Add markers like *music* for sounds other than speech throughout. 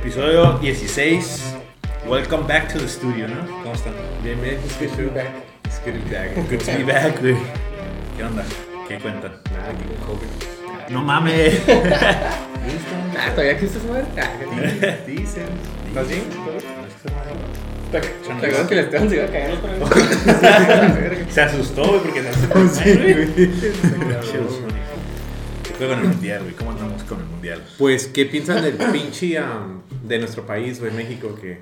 Episodio 16. Welcome back to the studio, ¿no? ¿Cómo están? Bien, bien, it's good to be back. It's good to be back. Good to be back, güey. ¿Qué onda? ¿Qué cuentan? Nada, aquí con COVID. No mames. *laughs* Ah, ¿todavía existe esa madre? Ah, Dicen. ¿Estás bien? ¿Te acuerdas que el Esteban se iba a caer otra vez? *laughs* Se asustó, güey, porque se asustó. Sí, güey. ¿Qué fue con el mundial, güey? ¿Cómo andamos con el mundial? Pues, ¿qué piensan del pinche am, de nuestro país, güey, México? Que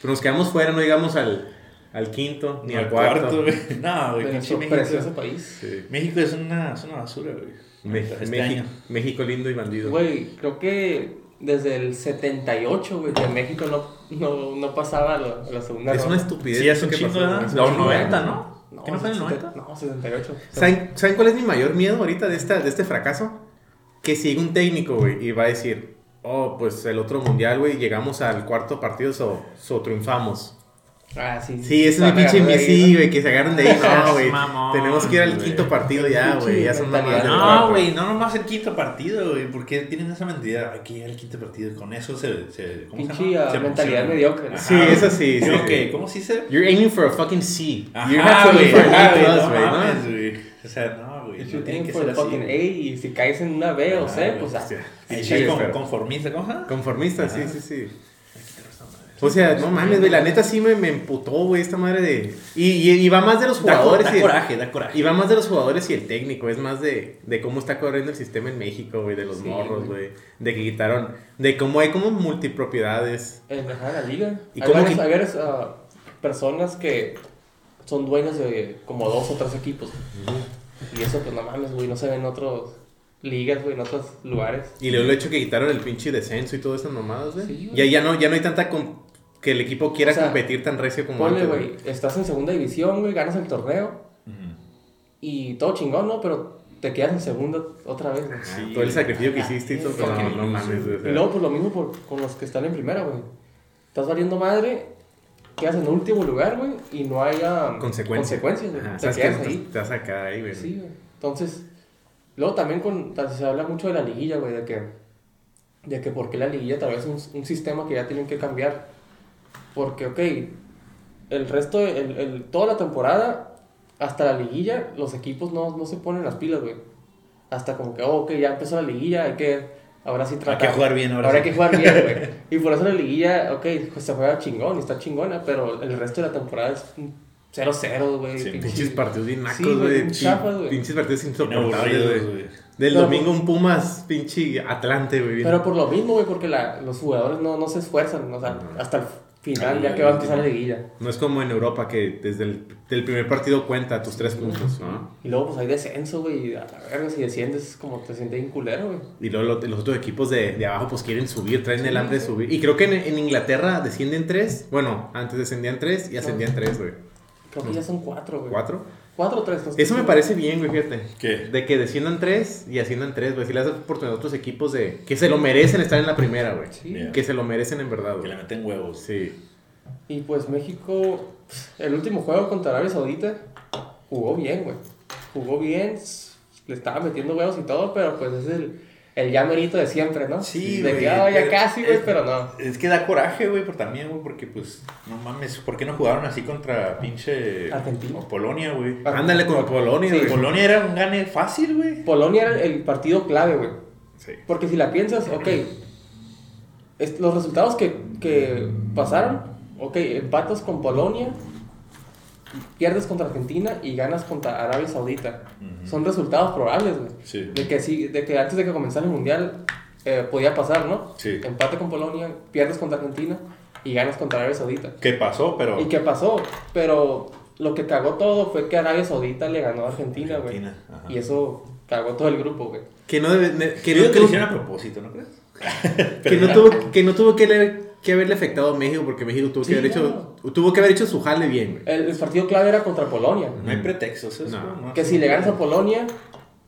pues, nos quedamos fuera, no llegamos al, al quinto ni al cuarto. güey. *laughs* No, güey, pinche México. precioso país. Sí. México es una, es una basura, güey. Me- Este México. México lindo y bandido. Güey, creo que desde el 78, güey, que México no, no, no pasaba a la, la segunda es una ronda. estupidez. Sí, es un chingo. No, Es un 90, chingo. ¿no? ¿Qué no fue en el 90? No, 78. ¿Saben, ¿Saben cuál es mi mayor miedo ahorita de, esta, de este fracaso? Que si llega un técnico, güey, y va a decir, oh, pues el otro mundial, güey, llegamos al cuarto partido, so, so triunfamos. Ah, sí. Sí, ese es mi pinche ¿no? güey, que se agarren de ahí. *laughs* No, güey. Tenemos que ir al quinto partido ya, güey. Ya son mamadas mentalidad. No, güey, no nomás el quinto partido, güey. ¿Por qué tienen esa mentalidad? Hay que llegar al quinto partido. Con eso se. se ¿Cómo Pinche, se llama? ah, Se mentalidad emocionan. mediocre, ¿no? Sí, eso sí, sí. Ok, ¿cómo sí se.? You're aiming for a fucking C. Ajá, you have to güey, aim for an A güey. O sea, no, güey. No tiene que ser así. fucking A y si caes en una B o C, pues conformista, ¿cómo? Conformista, sí, sí, sí. O sea, no mames, güey, la neta sí me, me emputó, güey, esta madre de... Y, y, y va más de los Da, jugadores da y... coraje, da coraje. Y va más de los jugadores y el técnico, es más de, de cómo está corriendo el sistema en México, güey, de los Sí, morros, güey. De que quitaron, de cómo hay como multipropiedades. en la liga. ¿Y hay cómo que- hay varias, ah, personas que son dueños de como dos o tres equipos. Y eso, pues no mames, güey, no se ve en otras ligas, güey, en otros lugares. Y luego el hecho que quitaron el pinche descenso y todas esas mamadas, güey. Sí, güey. ya, ya, no, ya no hay tanta... que el equipo quiera O sea, competir tan recio como Ponle, antes, güey, estás en segunda división, güey, ganas el torneo Ujú. y todo chingón, ¿no? Pero te quedas en segunda otra vez, güey. Todo el sacrificio que hiciste y todo, no, no mames, güey. o sea. Y luego, pues lo mismo por, con los que están en primera, güey. Estás valiendo madre, quedas en último lugar, güey, y no haya consecuencias. consecuencias, güey. Ajá, Te que quedas te, ahí. te vas a quedar ahí, güey. Sí, güey. Entonces, luego también con, se habla mucho de la liguilla, güey, de que, de que por qué la liguilla tal vez es un, un sistema que ya tienen que cambiar. Porque, ok, el resto, de- el, el- toda la temporada, hasta la liguilla, los equipos no, no se ponen las pilas, güey. Hasta como que, oh, ok, ya empezó la liguilla, hay que, ahora sí Hay tratar. que jugar bien ahora. Ahora sí. hay que jugar bien, güey. *laughs* Y por eso la liguilla, ok, pues se juega chingón y está chingona, pero el resto de la temporada es un 0-0, güey. Sí, pinche- Pinches partidos bien nacos, güey. Pinches partidos insoportables, güey. Del Pero- domingo un Pumas, pinche Atlante, güey. Pero por lo mismo, güey, porque la, los jugadores no, no se esfuerzan, o sea, hasta el final, ya que va a empezar la liguilla. No es como en Europa que desde el del primer partido cuenta tus tres puntos, ¿no? Y luego, pues hay descenso, güey, y a la verga, si desciendes, como te sientes bien culero, güey. Y luego lo- los otros equipos de, de abajo pues quieren subir, traen el Sí, hambre de subir. Y creo que en, en Inglaterra descienden tres. Bueno, antes descendían tres y ascendían tres, güey. Creo que ya son cuatro, güey. ¿Cuatro? Cuatro o tres. no sé. Eso me parece bien, güey, fíjate. ¿Qué? De que desciendan tres y asciendan tres, güey. Si le das oportunidad a otros equipos de que se lo merecen estar en la primera, güey. Sí. Que se lo merecen en verdad, Que güey. le meten huevos. Sí. Y pues México, el último juego contra Arabia Saudita, jugó bien, güey. Jugó bien, le estaba metiendo huevos y todo, pero pues es el, el ya merito de siempre, ¿no? Sí, De que, ya pero- casi, güey, pero no. Es que da coraje, güey, pero también, güey, porque pues, no mames, ¿por qué no jugaron así contra pinche Argentina. o Polonia, güey? Ándale con Polonia, Sí. güey. Polonia era un gane fácil, güey. Polonia era el partido clave, güey. Sí. Porque si la piensas, ok, es- los resultados que, que pasaron, ok, empatas con Polonia, pierdes contra Argentina y ganas contra Arabia Saudita. Son resultados probables, güey. Sí. De que, sí, de que antes de que comenzara el Mundial eh, podía pasar, ¿no? Sí. Empate con Polonia, pierdes contra Argentina y ganas contra Arabia Saudita. ¿Qué pasó? Pero. ¿Y qué pasó? Pero lo que cagó todo fue que Arabia Saudita le ganó a Argentina, güey. Y eso cagó todo el grupo, güey. Que no debe. que, Yo no creo que lo tuvo, hicieron a propósito, ¿no crees? *laughs* que no tuvo, que no tuvo que, le- que haberle afectado a México porque México tuvo Sí, que haber hecho. Tuvo que haber hecho su jale bien, güey. El, el partido clave era contra Polonia. No hay pretextos, eso. No. Que si le ganas a Polonia,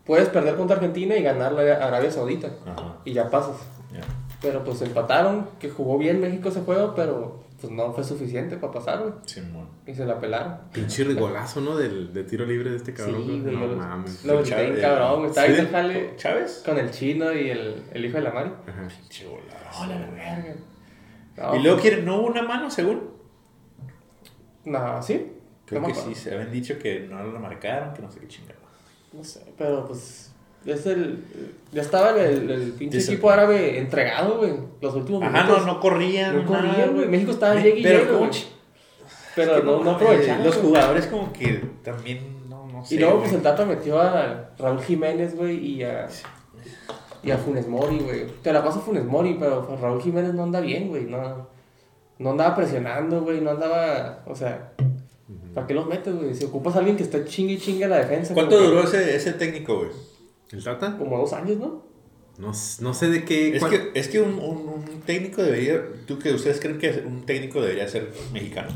puedes perder contra Argentina y ganarle a Arabia Saudita. Ajá. Y ya pasas. Ya. Pero pues empataron, que jugó bien México ese juego, pero pues no fue suficiente para pasar, güey. Simón. Y se la pelaron. Pinche golazo, ¿no? Del, de tiro libre de este cabrón. Sí, güey, no mames. Lo Chávez. cabrón, güey. Estaba Sí, jale ¿Chávez? con el chino y el, el hijo de la Mari. Ajá. Pinche golazo. Hola, la verga. No, y luego quieren, no hubo una mano, según. Nah, ¿sí? Creo que sí, se habían dicho que no lo marcaron, que no sé qué chingada. No sé, pero pues. Es el, ya estaba el, el pinche Dice- equipo árabe entregado, güey. Los últimos Ajá, no, minutos. no corrían. No corrían, güey. México estaba Me- llegue y Pero, llegue, ¿cómo güey. ch- Pero es que no, no mames, aprovecharon. Los jugadores, como que también, no, no sé. Y luego, güey. pues el Tata metió a Raúl Jiménez, güey, y a. Y a Funes Mori, güey. Te la paso Funes Mori, pero pues, Raúl Jiménez no anda bien, güey. No, no andaba presionando, güey. No andaba. O sea, ¿para qué los metes, güey? Si ocupas a alguien que esté chingue y chingue a la defensa. ¿Cuánto que- duró ese, ese técnico, güey? ¿El Tata? Como dos años, ¿no? No, no sé de qué. Es cuál- que, es que un, un, un técnico debería. ¿Tú que ustedes creen que un técnico debería ser mexicano?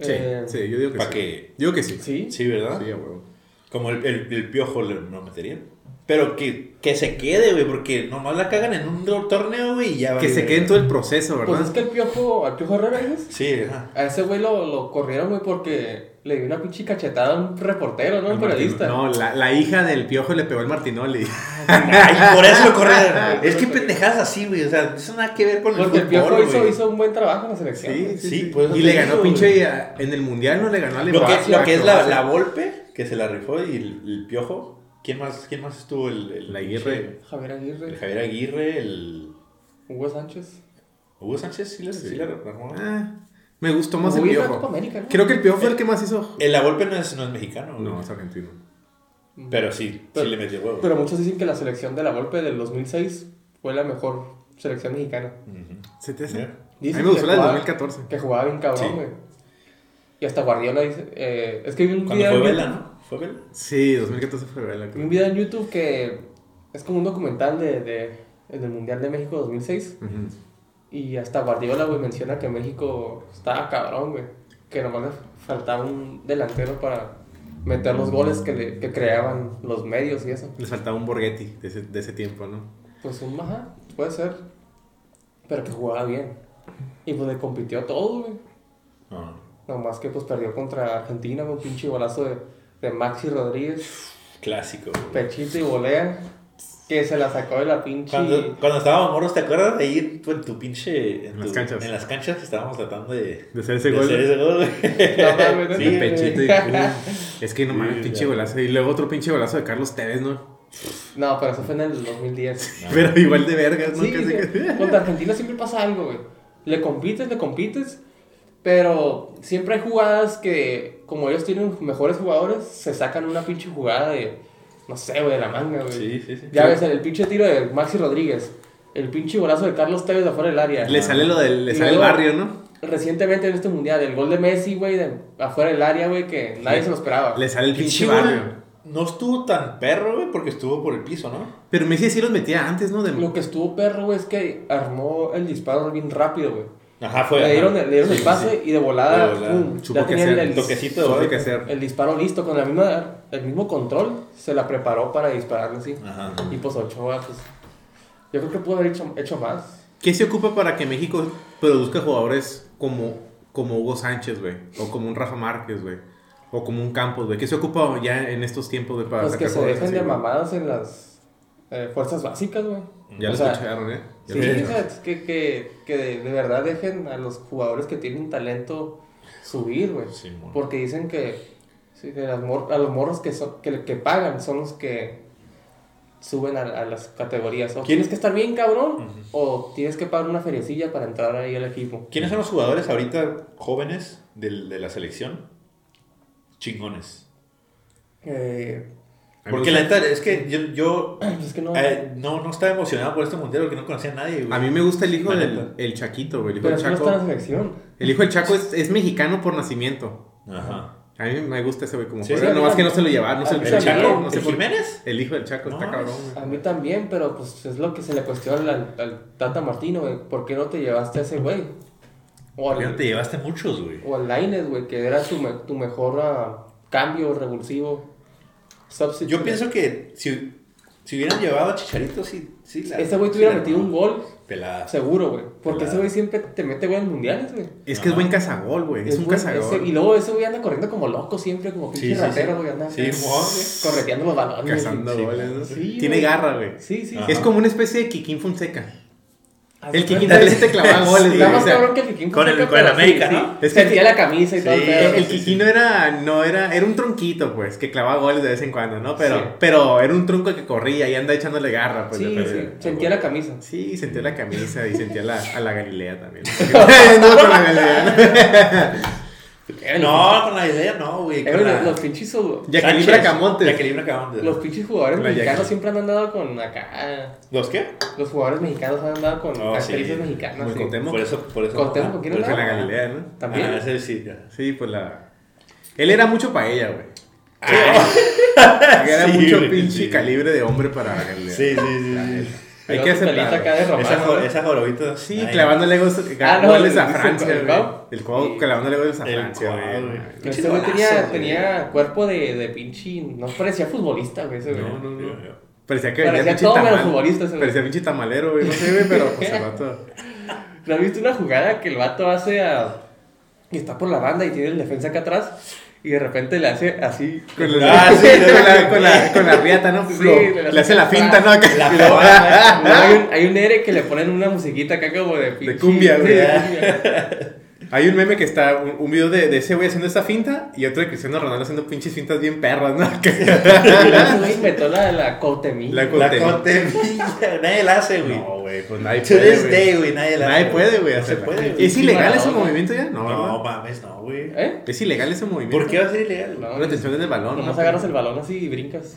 Sí, Eh, sí, yo digo que ¿para sí. digo que sí. Sí. Sí, ¿verdad? Sí, a huevo. Como el, el, el piojo lo metería. Pero que, que se quede, güey, porque nomás la cagan en un torneo, güey, y ya Que vale, se quede en todo el proceso, ¿verdad? Pues es que el piojo, al piojo Herrera, dices. Sí, ajá. A ese güey lo, lo corrieron, güey, porque le dio una pinche cachetada a un reportero, ¿no? Un periodista. No, la, la hija del piojo le pegó el Martinoli. Ay, por eso lo corrieron. *laughs* es que pendejadas así, güey. O sea, eso nada que ver con el Porque el piojo hizo, güey. hizo un buen trabajo en la selección. Sí, güey. sí, Sí, sí. pues, y le ganó güey. pinche a- en el mundial, no le ganó a Lo que, lo que es la, la Volpe, que se la rifó, y el, el piojo. ¿Quién más, quién más estuvo? El, el La Aguirre. Javier El Aguirre, Javier Aguirre, el. Hugo Sánchez. Hugo Sánchez, sí, le sí. la armó. Ah, me gustó más el Hugo la piojo. Copa América, ¿no? Creo que el piojo fue el que más hizo. El La Volpe no es, no es mexicano, güey. No, es argentino. Pero sí, Pero- sí le metió huevo. Pero muchos dicen que la selección de la Volpe del 2006 fue la mejor selección mexicana. Ujú. ¿Se te hace? Ya. A mí Dicen me gustó que la del jugaba- 2014. Que jugaba bien cabrón, Sí. güey. Y hasta Guardiola dice... eh, es que vi un Cuando video fue Vela, ¿no? ¿Fue Vela? Sí, 2014 fue Vela. Creo. un video en YouTube que es como un documental de, de, del Mundial de México 2006. Ujú. Y hasta Guardiola, güey, menciona que México estaba cabrón, güey. Que nomás le faltaba un delantero para meter los goles que, le, que creaban los medios y eso. Les faltaba un Borghetti de ese, de ese tiempo, ¿no? Pues un ajá, puede ser. Pero que jugaba bien. Y pues le compitió todo, güey. No. Nomás que pues perdió contra Argentina, güey, un pinche golazo de, de Maxi Rodríguez, Clásico, güey. pechito y volea. Que se la sacó de la pinche. Cuando, cuando estábamos moros, ¿te acuerdas de ir tú en tu pinche. En, En las canchas. En las canchas estábamos tratando de. De hacer ese de gol. hacer ese gol, güey. No Sí, pechito y Es que no Sí, mames, pinche ya. golazo. Y luego otro pinche golazo de Carlos Tevez, ¿no? No, pero eso fue en el 2010. No. *laughs* Pero igual de vergas, ¿no? Sí, que- contra Argentina siempre pasa algo, güey. Le compites, le compites, pero siempre hay jugadas que, como ellos tienen mejores jugadores, se sacan una pinche jugada de, no sé, güey, de la manga, güey. Sí, sí, sí. Ya ves, el, pinche tiro de Maxi Rodríguez, el pinche golazo de Carlos Tevez de afuera del área. Le sale lo del, le Y sale el barrio, ¿no? Recientemente en este mundial, el gol de Messi, güey, de afuera del área, güey, que nadie se lo esperaba. Le sale el Pinche barrio. No estuvo tan perro, güey, porque estuvo por el piso, ¿no? Pero Messi sí los metía antes, ¿no? De... Lo que estuvo perro, güey, es que armó el disparo bien rápido, güey. Ajá, fue. Le dieron, ajá. le dieron Sí, el pase sí. y de volada, De volada. ya el, toquecito de gol. qué hacer. el disparo listo, con la misma, el mismo control, se la preparó para dispararle así. Ajá. Y pues Ochoa, pues, yo creo que pudo haber hecho, hecho más. ¿Qué se ocupa para que México produzca jugadores como, como Hugo Sánchez, güey? O como un Rafa Márquez, güey. O como un Campos, güey. ¿Qué se ocupa ya en estos tiempos, güey, para Pues que se dejen de así, güey? mamadas en las eh, fuerzas básicas, güey. Ya O lo sea, escucharon, ¿eh? Ya Sí, escucharon. que, que, que de, de verdad dejen a los jugadores que tienen talento subir, güey. Sí. Porque dicen que, sí, que mor- a los morros que, son, que, que pagan son los que suben a, a las categorías. O ¿Quién- tienes que estar bien cabrón, o tienes que pagar una feriecilla para entrar ahí al equipo. ¿Quiénes son los jugadores ahorita jóvenes del- de la selección? Chingones. Eh, Porque la neta es que yo, yo *clears throat* es que no. eh, no, no estaba emocionado por este mundial porque no conocía a nadie, güey. A mí me gusta el hijo del el Chaquito, güey. El hijo pero del eso no está en la Chaco. selección. El hijo del Chaco es, es mexicano por nacimiento. Ajá. A mí me gusta ese güey como Sí, juega. sí, Nomás a mí que no se lo llevaron, no se lo el también. Chaco, no sé ¿El por Jiménez? El hijo del Chaco está No, cabrón, güey. A mí también, pero pues es lo que se le cuestiona al, al Tata Martino, güey. ¿Por qué no te llevaste a ese güey? O al, te llevaste muchos, güey. o al Lainez, güey, que era tu, me- tu mejor ah, cambio revulsivo. Substitute. Yo pienso que si, si hubieran llevado a Chicharito, sí. sí la- Ese güey sí tuviera la- metido un gol, Pelada. seguro, güey. Porque ese güey siempre te mete güey en mundiales, güey. Es que es buen cazagol, güey. Es, un buen- cazagol. ese- y luego ese güey anda corriendo como loco siempre, como pinche Sí, sí, ratero, sí. güey. Anda Sí, güey. correteando los balones. Cazando Sí, goles, ¿no? sí, Tiene garra, güey. Sí, sí. Ajá. Es como una especie de Kikín Fonseca. El Kikín también *laughs* sí te clavaba goles, Sí, o más sea, cabrón que el Kikín. con el- con el América, sí, ¿no? sí. Es que- Sentía la camisa y todo el pedo. El Kikín no era, no era, era un tronquito, pues, que clavaba goles de vez en cuando, ¿no? Pero, Sí. pero era un tronco que corría y anda echándole garra, pues. Sí, de sí. Sentía la camisa. Sí, sentía la camisa y sentía la, a la Galilea también. *laughs* *laughs* no, con la Galilea, ¿no? Eran No, con la idea no, güey. eran la- los pinches. Jacqueline. Bracamontes. Jacqueline Bracamontes. Los pinches jugadores La mexicanos siempre han andado con acá. ¿Los qué? Los jugadores mexicanos han andado con Oh, actrices sí. mexicanas. El sí. Cuauhtémoc. Por eso, por eso. ¿con quién Pues en la? Galilea, ¿no? También. Ah, ese sí, ya. Sí, pues la... Él era mucho para ella, güey. Ah, *laughs* Era Sí, mucho güey, pinche sí. calibre de hombre para la Galilea. Sí, sí, sí. Hay que aceptarlo. Esa, jo- ¿no? esa jorobita. Sí, ay, clavándole goles, Ah, no, a el- el- Francia, el güey. El Cuau Sí. clavándole goles a El Francia, Cuau, güey. ese tenía, tenía cuerpo de, de pinche. No parecía futbolista, güey. Ese güey. No, no, no. Parecía que Parecía todo menos tamal. futbolista ese güey. Parecía pinche tamalero, güey. No sé, güey, pero pues el vato. *laughs* ¿No has visto una jugada que el vato hace a. y está por la banda y tiene el defensa acá atrás? Y de repente le hace así. Con, Ah, sí, *laughs* con, la, con, la, con la riata, ¿no? Sí, le le, hace la finta, ¿no? Acá. La luego *laughs* hay, un, hay un ere que le ponen una musiquita acá como de pinche- cumbia, güey. De. Hay un meme que está, un, un video de, de ese güey haciendo esta finta y otro de Cristiano Ronaldo haciendo pinches fintas bien perras, ¿no? *laughs* Que- güey inventó la, la Cotemí. La La Cotemí. cotemilla. *laughs* Nadie la hace, güey. No, güey, pues nadie To puede, this güey. day, güey, nadie la hace. Nadie puede, güey, No se hacerla. puede. ¿Es ilegal ese movimiento ya? No, No, mames, no, güey. ¿Eh? Es ilegal ese movimiento. ¿Por qué va a ser ilegal? No. Una atención en el balón, Nomás ¿no? agarras el balón así y brincas.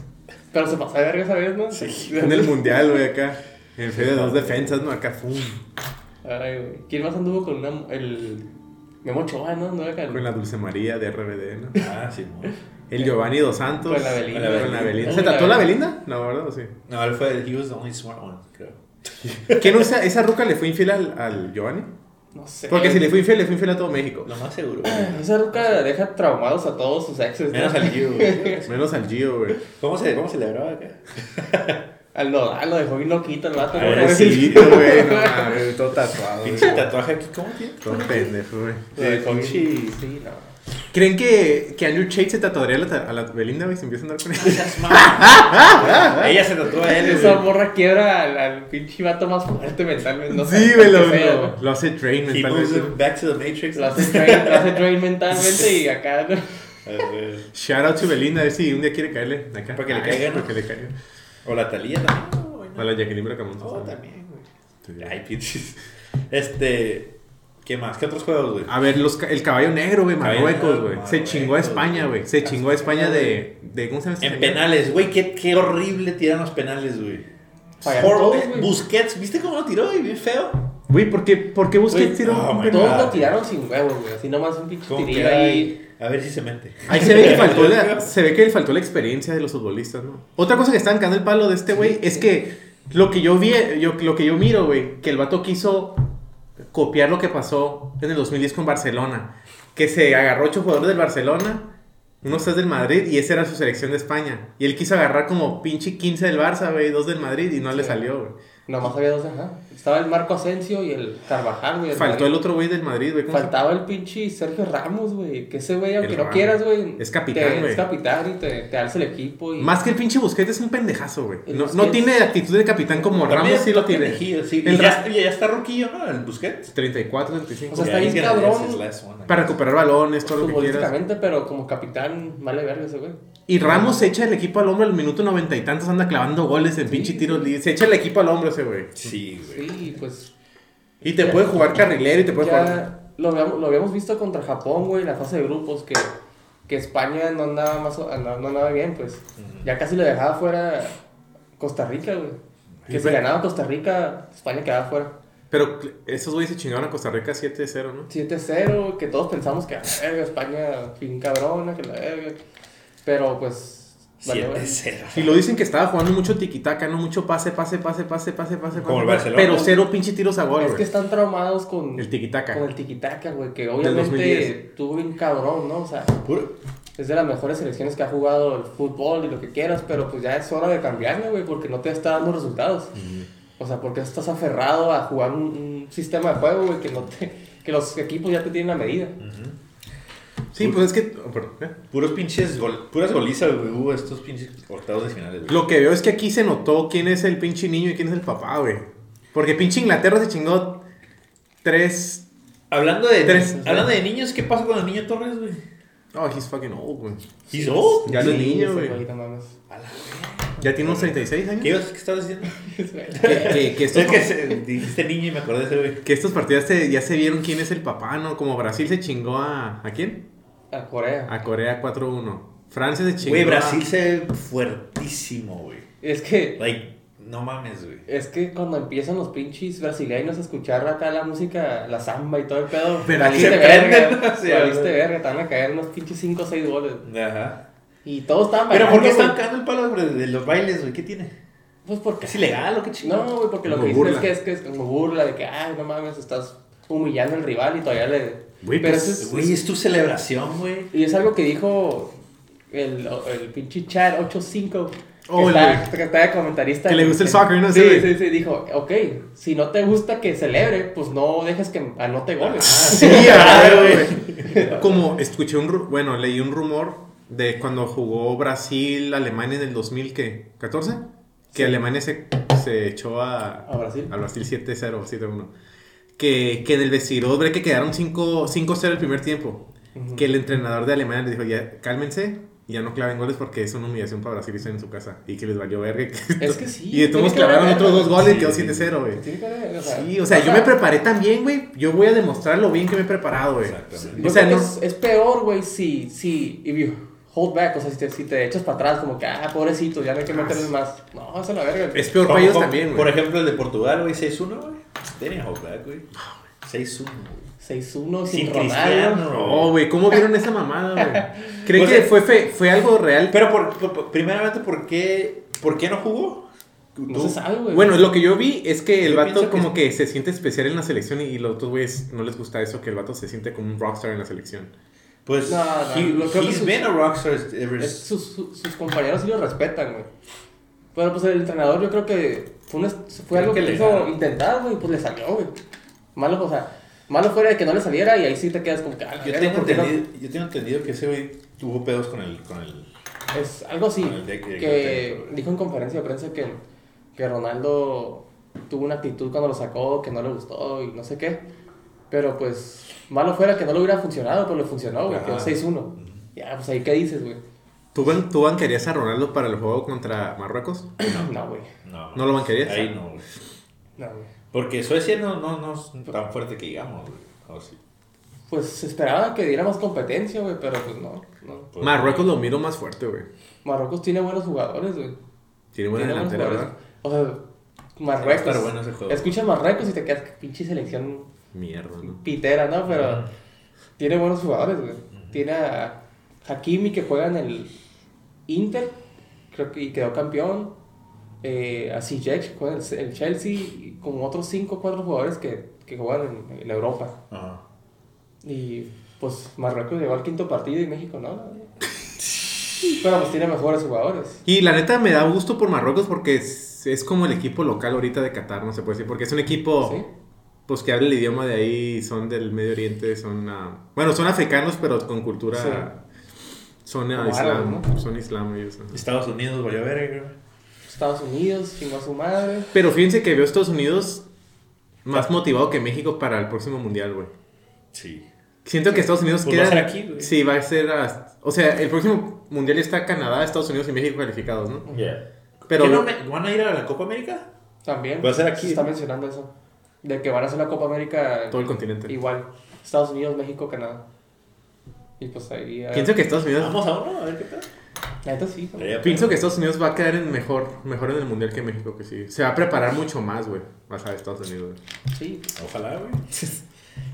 Pero se pasa de verga esa vez, ¿no? Sí. *laughs* En el mundial, güey, acá. En medio de dos defensas, ¿no? Acá, fum. Ay, güey. ¿Quién más anduvo con una, el Memo Ochoa, no? ¿No era Con la Dulce María de RBD, ¿no? *laughs* Ah, sí, no. El Giovanni Dos Santos. Con la Belinda. Con la Belinda. ¿Se la tatuó la Belinda. No, ¿verdad? ¿O sí? No, él fue, he was the only smart one, creo. *laughs* ¿Quién no esa, esa ruca le fue infiel al, al Giovanni? No sé. Porque si le fue infiel, le fue infiel a todo México. Lo más seguro, güey. *clears throat* Esa ruca deja traumados a todos sus exes. ¿no? Menos al Gio, güey. Menos al Gio, güey. ¿Cómo se, cómo celebraba acá? *laughs* Al Nodal lo dejó bien loquito el vato. Pobrecito, *laughs* güey. No mames, todo tatuado. Pinche tatuaje aquí, ¿cómo tiene? Todo pendejo, güey. Lo dejó Sí, no. ¿Creen que, que Andrew Tate se tatuaría a la, a la Belinda, güey, si empieza a andar con ella? *laughs* Ella se tatuó a él, Esa morra quiebra al, al pinche vato más fuerte mentalmente. No sí, güey, lo, lo, lo hace train mentalmente. back to the Matrix. Lo hace drain, lo hace drain mentalmente y acá. Shout out to Belinda, a ver si un día quiere caerle acá. Para que le Ay, caiga, ¿no? Para que le caiga. O la Talía también. ¿no? Güey, no. A la Jacqueline Bracamontes. Oh, también, güey. Sí. Ay, pinches. Este. ¿Qué más? ¿Qué otros juegos, güey? A ver, los, el caballo negro, güey, Marruecos, güey. Se chingó a España, güey. Se güey. chingó a España de, de. ¿Cómo se llama? este En señor? penales, güey. Qué, qué horrible tiran los penales, güey. Busquets, ¿viste cómo lo tiró, güey? Bien feo. Güey, ¿por qué, por qué Busquets tiró oh? Todos God. lo tiraron sin huevos, güey. Así nomás un pinche tirillo ahí. A ver si se mete. Ahí se ve que *laughs* faltó la, se ve que le faltó la experiencia de los futbolistas, ¿no? Otra cosa que están cagando el palo de este güey es que lo que yo vi, yo, lo que yo miro, güey, que el vato quiso copiar lo que pasó en el 2010 con Barcelona, que se agarró ocho jugadores del Barcelona, unos tres del Madrid y esa era su selección de España. Y él quiso agarrar como pinche 15 del Barça, güey, dos del Madrid y no le salió, güey. Nomás había dos, ajá. Estaba el Marco Asensio y el Carvajal, güey. Faltó Madrid. el otro güey del Madrid, güey. Faltaba el pinche Sergio Ramos, güey. Que ese güey, aunque El no Ramos. quieras, güey. Es capitán, güey. Es capitán y te, te alza el equipo. Y... Más que el pinche Busquets es un pendejazo, güey. No, no tiene actitud de capitán como También Ramos sí lo tiene. sí. El Y ya, ya está ruquillo, ¿no? El Busquets. 34, 35. O sea, está bien cabrón. para recuperar balones, todo lo que quieras. Pero como capitán, vale verga ese güey. Y Ramos se echa el equipo al hombro al minuto noventa y tantos, anda clavando goles en pinche tiros. Se echa el equipo al hombro ese güey. Sí, güey. Sí, pues. Y te Ya. puede jugar carrilero y te puede jugar. Lo habíamos, lo habíamos visto contra Japón, güey, en la fase de grupos, que, que España no andaba, más, no, no andaba bien, pues. Ya casi lo dejaba fuera Costa Rica, güey. Que si ganaba Costa Rica, España quedaba fuera. Pero esos güeyes se chingaron a Costa Rica 7-0, ¿no? 7-0, que todos pensamos que, a la verga, España, fin cabrona, que la verga. Pero pues. Valió verga. 7-0. Y lo dicen que estaba jugando mucho tiquitaca, ¿no? Mucho pase, pase, pase, pase, pase, pase. Como el pase, Barcelona. Pero cero pinche tiros a gol, Es güey. que están traumados con El tiquitaca. con el tiquitaca, güey, que 2010. obviamente tuvo bien cabrón, ¿no? O sea, Puro- es de las mejores selecciones que ha jugado el fútbol y lo que quieras, pero pues ya es hora de cambiarle, güey, porque no te está dando resultados. O sea, porque estás aferrado a jugar un, un sistema de juego, güey, que no te, que los equipos ya te tienen a medida. Sí, pues es que. oh, perdón, ¿eh? Puros pinches gol, puras golizas, güey. Hubo estos pinches octavos de finales, güey. Lo que veo es que aquí se notó quién es el pinche niño y quién es el papá, güey. Porque pinche Inglaterra se chingó tres. Hablando de, Tres. hablando de niños, ¿qué pasa con el niño Torres, güey? Oh, he's fucking old, güey. He's old. Ya no es Sí, niño, güey. Ya tiene unos 36 años. ¿Qué, ibas- qué estabas diciendo? *laughs* *laughs* Que, que- que estos, Es que se- dijiste niño y me acordé de ese, güey. que estos partidos se- ya se vieron quién es el papá, ¿no? Como Brasil se chingó a. ¿A quién? A Corea. A Corea 4-1. Francia se chingó. Güey, a- Brasil se ve fuertísimo, güey. Es que. Like, no mames, güey. Es que cuando empiezan los pinches brasileños a escuchar acá la música, la samba y todo el pedo, Pero valiste se verga, prenden, sí, valiste güey. verga, te van a caer unos pinches 5 o 6 goles. Ajá. Y todos estaban Pero bailando, ¿por qué están cagando el palo güey, de los bailes, güey? ¿Qué tiene? Pues porque... ¿Es ilegal o qué chingado? No, güey, porque lo Como que dicen es que, es que es como burla de que, ay, no mames, estás humillando al rival y todavía le... Güey, Pero pues, eso es- Güey, es tu celebración, güey. Y es algo que dijo el, el pinche chat 85. Que, Oh, está, que está de comentarista. Que le gusta el soccer, ¿no? Sí, sí, sí. Dijo, ok, si no te gusta que celebre, pues no dejes que anote goles. *laughs* Sí, a ver, güey. *laughs* Como escuché un. Bueno, leí un rumor de cuando jugó Brasil-Alemania en el 2000, ¿qué? ¿14? Que Sí. Alemania se, se echó a, A Brasil. al Brasil 7-0, 7-1. Que, que en el vestidor, ve que quedaron 5 5-0 el primer tiempo. Ujú. Que el entrenador de Alemania les dijo, ya cálmense, y ya no claven goles porque es una humillación para Brasil y están en su casa. Y que les valió verga. *laughs* Es que sí, Y de todos clavaron valer otros dos goles y Sí, quedó sí. 7-0, güey. Sí, o sea, Sí, o sea, yo me preparé también, güey. Yo voy a demostrar lo bien que me he preparado, güey. O sea, no- es, es peor, güey, si, si, if you hold back, o sea, si te, si te echas para atrás, como que, ah, pobrecito, ya no hay que meterles más. No, eso es la verga. Es peor para ellos también, güey. Por ejemplo, el de Portugal, güey, 6-1, güey. Tenía holdback, güey. 6-1, güey. 6-1 Sin sin Cristiano. No, güey, ¿cómo vieron esa mamada, güey? *laughs* ¿Creen Pues, que fue, fe- fue algo real? Pero, por, por- por- primeramente, ¿por qué, ¿por qué no jugó? No se sabe, güey. Bueno, lo que yo vi es que el Yo vato pienso que- como que se siente especial en la selección y, y los otros güeyes no les gusta eso, que el vato se siente como un rockstar en la selección. Pues, No, no, he, creo que he's sus- been a rockstar ever Es- sus, sus, sus compañeros sí lo respetan, güey. Pero pues el entrenador yo creo que fue, un est- fue Creo algo que que, le quiso ganó. intentar, güey, pues le salió, güey. Malo, o sea, malo fuera de que no le saliera y ahí sí te quedas como que, ah, Yo tengo, entendido, yo tengo entendido que ese güey tuvo pedos con el... Con el Es algo así, Con el de- de- que de- dijo en conferencia de prensa que, que Ronaldo tuvo una actitud cuando lo sacó que no le gustó y no sé qué. Pero pues, malo fuera que no le hubiera funcionado, pero le funcionó, güey, quedó Ajá. 6-1. Ya, pues ahí, ¿qué dices, güey? ¿Tú, ban- ¿Tú banquerías a Ronaldo para el juego contra Marruecos? No, güey. no, ¿No lo banquerías? Ahí no, güey. No, güey. Porque Suecia no, no, no es tan fuerte que digamos, güey. Sí. Pues se esperaba que diera más competencia, güey, pero pues no. no. Pues, Marruecos lo miro más fuerte, güey. Marruecos tiene buenos jugadores, güey. Tiene buena delantera. O sea, Marruecos. Va a estar bueno ese juego. Escuchas Marruecos y te quedas pinche selección Mierda, ¿no? pitera, ¿no? Pero tiene buenos jugadores, güey. Tiene a Hakimi que juega en el Inter, creo que y quedó campeón. Eh, a Ziyech que juega en el el Chelsea, con otros 5 o 4 jugadores que, que juegan en, en Europa. Ajá. Y pues Marruecos llegó al quinto partido y México no. verdad. Pero pues tiene mejores jugadores. Y la neta me da gusto por Marruecos porque es, es como el equipo local ahorita de Qatar, no se puede decir. Porque es un equipo ¿Sí? pues que habla el idioma de ahí, son del Medio Oriente, son... ah, bueno, son africanos, pero con cultura... Sí. Son Como islam, árabes, ¿no? son islam ellos. ajá. Estados Unidos, vaya a ver, güey. Estados Unidos, chingó a su madre. Pero fíjense que veo a Estados Unidos más motivado que México para el próximo mundial, güey. Sí. Siento que Estados Unidos Pues queda... va a ser aquí, güey. Sí, va a ser... ah, o sea, el próximo mundial está Canadá, Estados Unidos y México calificados, ¿no? Yeah. Pero- ¿Qué no me- ¿Van a ir a la Copa América? También. Va a ser aquí, Se está ¿no? mencionando eso. De que van a hacer la Copa América Todo el continente. igual. Estados Unidos, México, Canadá. Y pues ahí. Pienso que Estados Unidos... Vamos a uno, a ver qué tal. La neta sí. Pienso que. Estados Unidos va a quedar en mejor, mejor en el mundial que México, que sí. Se va a preparar mucho más, güey. Vas a Estados Unidos, güey. Sí. Ojalá, güey.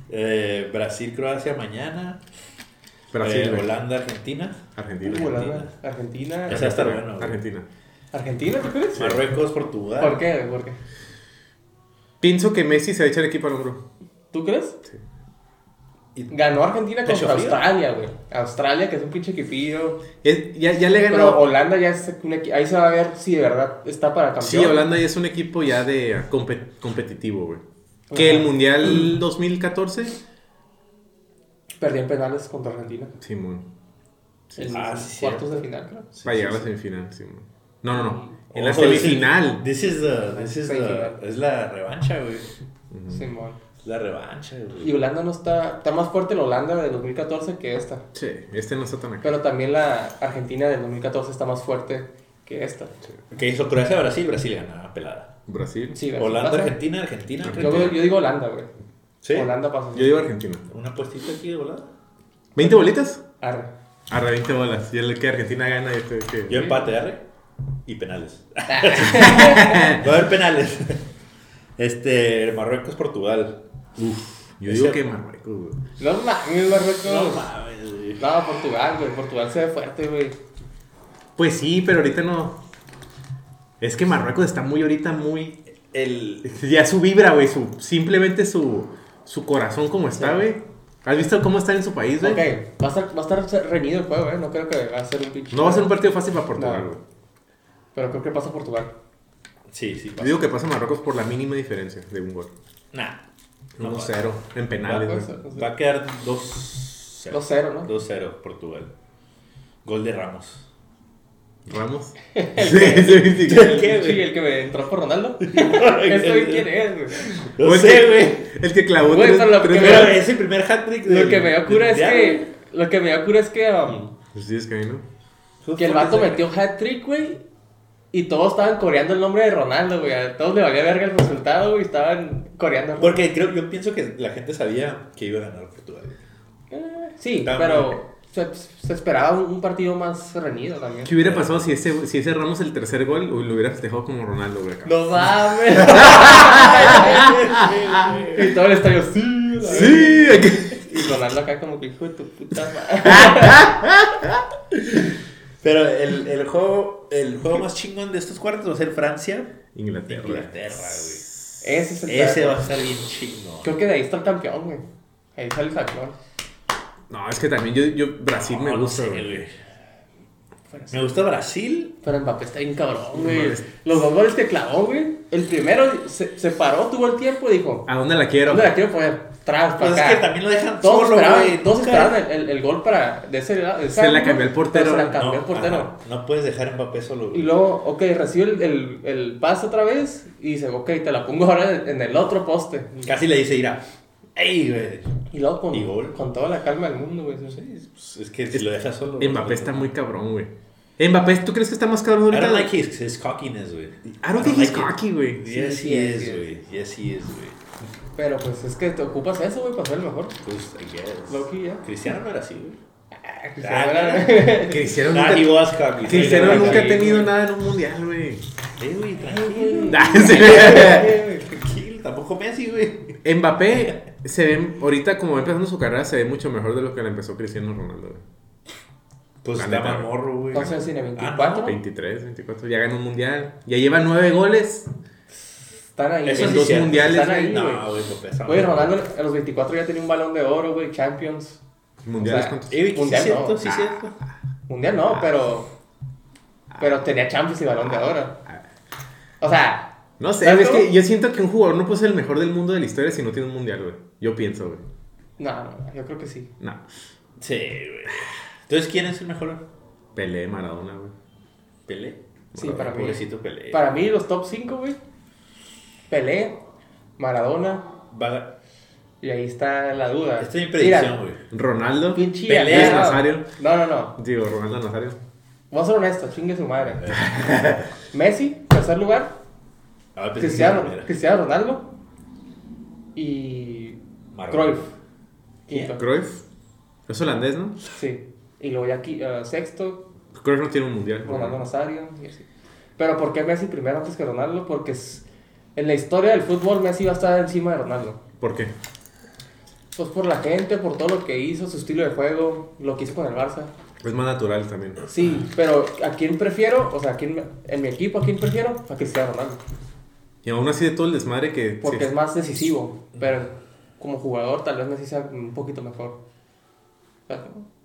Eh, Brasil, Croacia mañana. Brasil, Eh. Holanda, Argentina. Argentina. Uh, Holanda, Argentina. Esa está buena, güey. Argentina. ¿Argentina, tú crees? Marruecos, Portugal. ¿Por qué? ¿Por qué? Pienso que Messi se va a echar equipo al hombro. ¿Tú crees? Sí. Y- Ganó Argentina ¿Te contra? Australia, güey. Australia, que es un pinche equipillo. Es- ya, ya le Pero ganó. Holanda ya es un equi- Ahí se va a ver si de verdad está para campeón. Sí, Holanda ya es un equipo ya de compe- competitivo, güey. Que el mundial 2014, Perdió en penales contra Argentina. Simón. En Ah, sí, cuartos de final, creo. Sí, Para sí, llegar a la sí. semifinal, Simón. No, no, no. En la Oh, semifinal. This is the, this is the- es la revancha, güey. Simón. La revancha, güey. Y Holanda no está. Está más fuerte la Holanda de 2014 que esta. Sí, este no está tan acá. Pero también la Argentina del 2014 está más fuerte que esta. Que hizo Croacia Brasil, Brasil gana pelada. Brasil. Sí, Brasil Holanda, pasa. Argentina, Argentina, Yo, Argentina. yo digo Holanda, güey. ¿Sí? Holanda pasa. Yo digo Argentina. Una puestita aquí de volada. ¿20 bolitas? Arre. Arre, 20 bolas. Y el que Argentina gana, yo creo que. Yo empate, arre. Y penales. *laughs* Va a haber penales. *laughs* Este, Marruecos, Portugal. Yo digo que Marruecos, güey. No mames, Marruecos. No No, mames, güey. Portugal, güey. Portugal se ve fuerte, güey. Pues sí, pero ahorita no. Es que Marruecos está muy ahorita muy. El, Ya su vibra, güey. Su, simplemente su, su corazón como está, güey. ¿Has visto cómo está en su país, güey? Ok, va a, estar, va a estar reñido el juego, eh. No creo que va a ser un pinche. No va a ser un partido fácil para Portugal, No. güey. Pero creo que pasa Portugal. sí, sí. Yo digo que pasa Marruecos por la mínima diferencia de un gol. Nah. No 1-0 en penales, Va a güey. ser- Va a quedar 2-0. 2-0, ¿no? 2-0 Portugal. Gol de Ramos. Ramos. *laughs* sí, sí, sí. ¿El qué, güey? Sí, el que me entró por Ronaldo. *laughs* Ese güey, quién es, güey. No el sé, que- güey. El que clavó Güey, tres, lo tres que Pero goles. es el primer hat-trick Lo que me dio cura es que. Lo que me dio cura es que. um, Pues sí, es que ahí, ¿no? que el vato metió hat trick, güey. Y todos estaban coreando el nombre de Ronaldo, güey. A todos le valía verga el resultado, güey. Estaban coreando. Porque creo, yo pienso que la gente sabía que iba a ganar Portugal. Eh, sí, Está pero se, se esperaba un, un partido más reñido también. ¿Qué hubiera pasado si ese, si ese Ramos el tercer gol uy, lo hubiera festejado como Ronaldo, güey? acá? No mames. *laughs* y todo el estadio, sí. Sí, Y Ronaldo acá como que hijo de tu puta madre. *laughs* Pero el, el, juego, el juego más chingón de estos cuartos va a ser Francia. Inglaterra. Inglaterra, güey. Ese es el Ese va a estar bien chingón. Creo que de ahí está el campeón, güey. Ahí sale el campeón. No, es que también yo, yo Brasil me no gusta, sé, güey. Me gusta Brasil. Pero Mbappé está bien cabrón, No güey. Los dos goles que clavó, güey. El primero se, se paró, tuvo el tiempo y dijo: ¿A dónde la quiero? ¿Dónde la quiero poner? Tras, para Pues es acá. que también lo dejan Todos solo, esperaban, güey. todos Nunca- esperaban el, el, el gol para de ese lado. de Se la cambió el portero. Se la No, cambió el portero. ajá, no puedes dejar a Mbappé solo. güey. Y luego, ok, recibe el, el, el pase otra vez y dice, ok, te la pongo ahora en, en el otro poste. Casi le dice, mira, ¡ey, güey! Y luego con, Y gol. con toda la calma del mundo, güey. Pues es que si lo dejas solo. Mbappé está muy cabrón, güey. Mbappé, ¿tú crees que está más cabrón I ahorita? don't like his, his cockiness, güey. I don't think he's like it. cocky, güey. Yes, Sí, he sí, is, sí. güey. Yes, he is, güey. Pero pues es que te ocupas eso, güey, para ser el mejor. Pues, I guess. Loki, ya. Cristiano no era así, güey. Ah, Cristiano *laughs* Nah, nunca, he was cocky. Cristiano nunca ha tenido nada en un mundial, güey. Eh, güey, tranquilo. Ah. *laughs* Tranquilo, tampoco Messi, güey. Mbappé se ve, ahorita como va empezando su carrera, se ve mucho mejor de lo que la empezó Cristiano Ronaldo, güey. Pues está más morro, güey. ¿Cuántos tiene? Ah, no. ¿24? 23, 24, ya ganó un mundial. Ya lleva nueve goles. Están ahí. Eso En sí dos cierto. mundiales, Están ahí, güey. güey. No, güey. Ronaldo a los 24 ya tenía un balón de oro, güey, Champions. ¿Mundiales O sea, cuántos? Eh, sí Mundial cierto, no. sí cierto. Mundial no, pero. Pero tenía Champions y balón de oro. O sea, No sé, ¿Sabes es que yo siento que un jugador no puede ser el mejor del mundo de la historia si no tiene un mundial, güey. Yo pienso, güey. no, no, no, yo creo que sí. No. Sí, güey. Entonces, ¿quién es el mejor? Pelé, Maradona, güey. Pelé. Sí, para mí. Pobrecito Pelé. Para mí, los top 5, güey. Pelé, Maradona, Va- y ahí está la duda. Esta es mi predicción, güey. Ronaldo. Pinche Pelé. Nazario. No, no, no. Digo, Ronaldo Nazario. Vamos a ser honestos, chingue su madre. *laughs* Messi, tercer lugar. Ah, Cristiano, Cristiano Ronaldo. Y. Maradona. Cruyff. ¿Quién? Quinto. Cruyff. Es holandés, ¿no? Sí. Y luego ya aquí, eh, sexto, Cruyff no tiene un mundial. Ronaldo Nazario. Y así. Pero ¿por qué Messi primero antes que Ronaldo? Porque es- en la historia del fútbol Messi va a estar encima de Ronaldo. ¿Por qué? Pues por la gente, por todo lo que hizo, su estilo de juego, lo que hizo con el Barça. Es más natural también. Sí, pero ¿a quién prefiero? O sea, ¿a quién en mi equipo, ¿a quién prefiero? A Cristiano Ronaldo. Y aún así de todo el desmadre que... Porque sí. es más decisivo. Pero como jugador tal vez Messi sea un poquito mejor.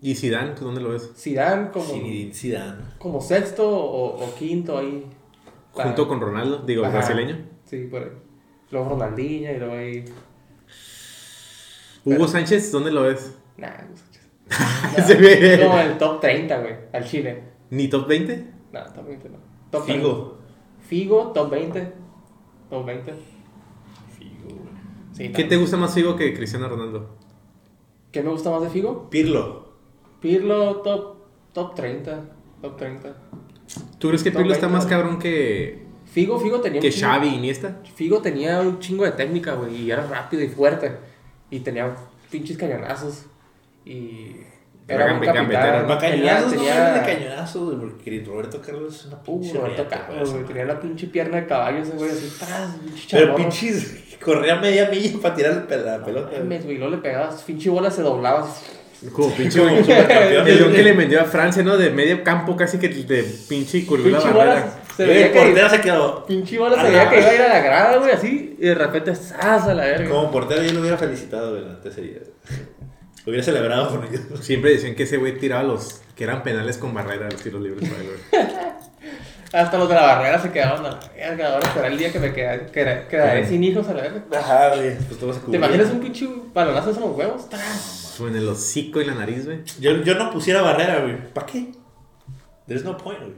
¿Y Zidane? ¿tú ¿Dónde lo ves? Zidane como, Zidane. como sexto o, o quinto ahí. Junto con Ronaldo, digo, Ajá. brasileño. Sí, por ahí. Luego Ronaldinho y luego ahí... Hugo Sánchez, ¿dónde lo ves? Nah, *laughs* no sé. Se ve. Como el top 30, güey, al Chile. ¿Ni top 20? No, top 20 no. Top Figo. 30. Figo, top 20. Top 20. Figo, güey. Sí, ¿Qué te gusta más Figo que Cristiano Ronaldo? ¿Qué me gusta más de Figo? Pirlo. Pirlo, top, top 30. Top 30. ¿Tú crees que Pirlo está 20, más güey. cabrón que, Figo, Figo tenía un que chingo- Xavi Iniesta? Figo tenía un chingo de técnica, güey, y era rápido y fuerte. Y tenía pinches cañonazos. Y era gambe- capitán. Tenía, tenía... de cañonazos, güey, porque Roberto Carlos es una Uh, pinche Roberto Carlos, güey, tenía la pinche pierna de caballo ese güey, así, tras, pinche Pero pinches, corría media milla para tirar la pel- la pelota. Mames, güey, le pegabas, pinche bola se doblaba. así. Como pinche Como supercampeón. *laughs* El que le vendió a Francia, ¿no? De medio campo casi que de pinche y curvió la Pinche bola barrera. Se veía el que... portero se quedó. Pinche bola A se veía que iba a ir a la grada, güey, así, y de repente, ¡zas! a la verga. Como portero yo lo hubiera felicitado, güey, la tercera. Lo hubiera celebrado con ellos. Siempre decían que ese güey tiraba los que eran penales con barrera los tiros libres para él, güey. *laughs* Hasta los de la barrera se quedaban a la verga. Ahora será el día que me queda- queda- quedaré sin hijos a la verga. Ajá, güey. Pues todo se ¿Te cubría. imaginas un pinche balonazo en los huevos? ¡Tras! En el hocico y la nariz, güey. Yo, yo no pusiera barrera, güey. ¿Para qué? There's no point, güey.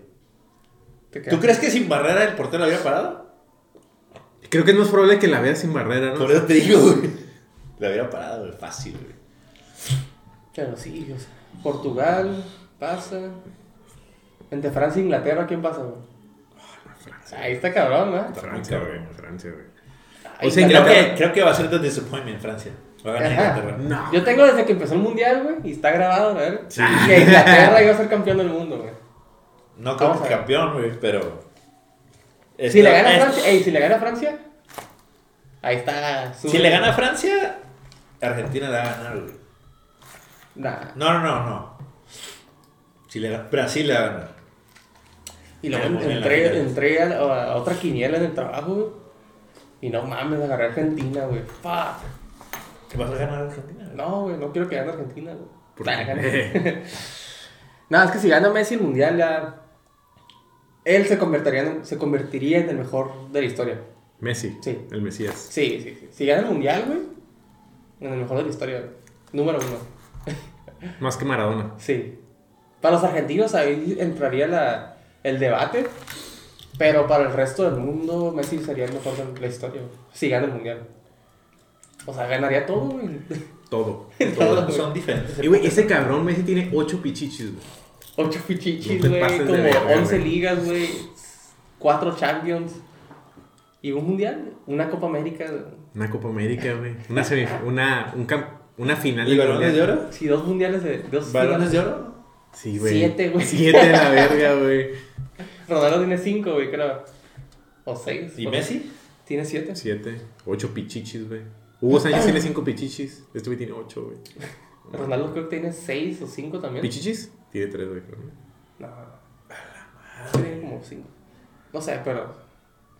¿Tú crees que sin barrera el portero había parado? Creo que es más probable que la vea sin barrera, ¿no? Por eso te digo, güey. La hubiera parado, güey. Fácil, güey. Pero sí, o sea, Portugal pasa. Entre Francia e Inglaterra, ¿quién pasa, güey? Francia. Ahí está cabrón, ¿no? Francia, güey. Francia, güey. Ahí O sea, Creo que, creo que va a ser the disappointment Francia. Va a ganar. Inglaterra. No. Yo tengo desde que empezó el mundial, güey, y está grabado, a ver. Que Inglaterra iba a ser campeón del mundo, güey. No como a campeón, güey, pero. Si le gana a es- Francia, ey, si le gana a Francia, ahí está. su- Si le gana a Francia, Argentina le va a ganar, güey. Nah. No, no, no, no. Si le gana, Brasil le va a ganar. Y luego en entré, a, a otra quiniela en el trabajo, güey. Y no mames, agarré a Argentina, güey. Fuck. ¿Qué vas a ganar Argentina? güey? No, güey, no quiero que gane Argentina, güey. Nada, *laughs* es que si gana Messi el mundial, ya. Él se convertiría, en, se convertiría en el mejor de la historia. Messi. Sí. El Mesías. Sí, sí, sí. Si gana el mundial, güey, en el mejor de la historia, güey. Número uno. *laughs* Más que Maradona. Sí. Para los argentinos ahí entraría la, el debate. Pero para el resto del mundo, Messi sería el mejor de la historia, güey. Si gana el mundial. O sea, ganaría todo, güey. Todo. *laughs* Todo, son diferentes. Y, güey, ese cabrón Messi tiene ocho pichichis, güey. Ocho pichichis, No te güey. de como verga, 11 güey. ligas, güey. Cuatro Champions. Y un mundial. Una Copa América. Una Copa América, güey. Una, una, un una final ¿Y balones de oro? Sí, dos mundiales de. Dos ¿Balones de oro? Sí, güey. Siete, güey. Siete de la verga, güey. Ronaldo tiene cinco, güey, creo. O seis. ¿Y Messi? Tiene siete. Siete. Ocho pichichis, güey. Hugo Sánchez tiene *clears throat* cinco pichichis. Este güey tiene ocho, güey. Ronaldo creo que tiene seis o cinco también. ¿Pichichis? Tiene tres, güey. creo. No. Tiene como cinco. No sé, pero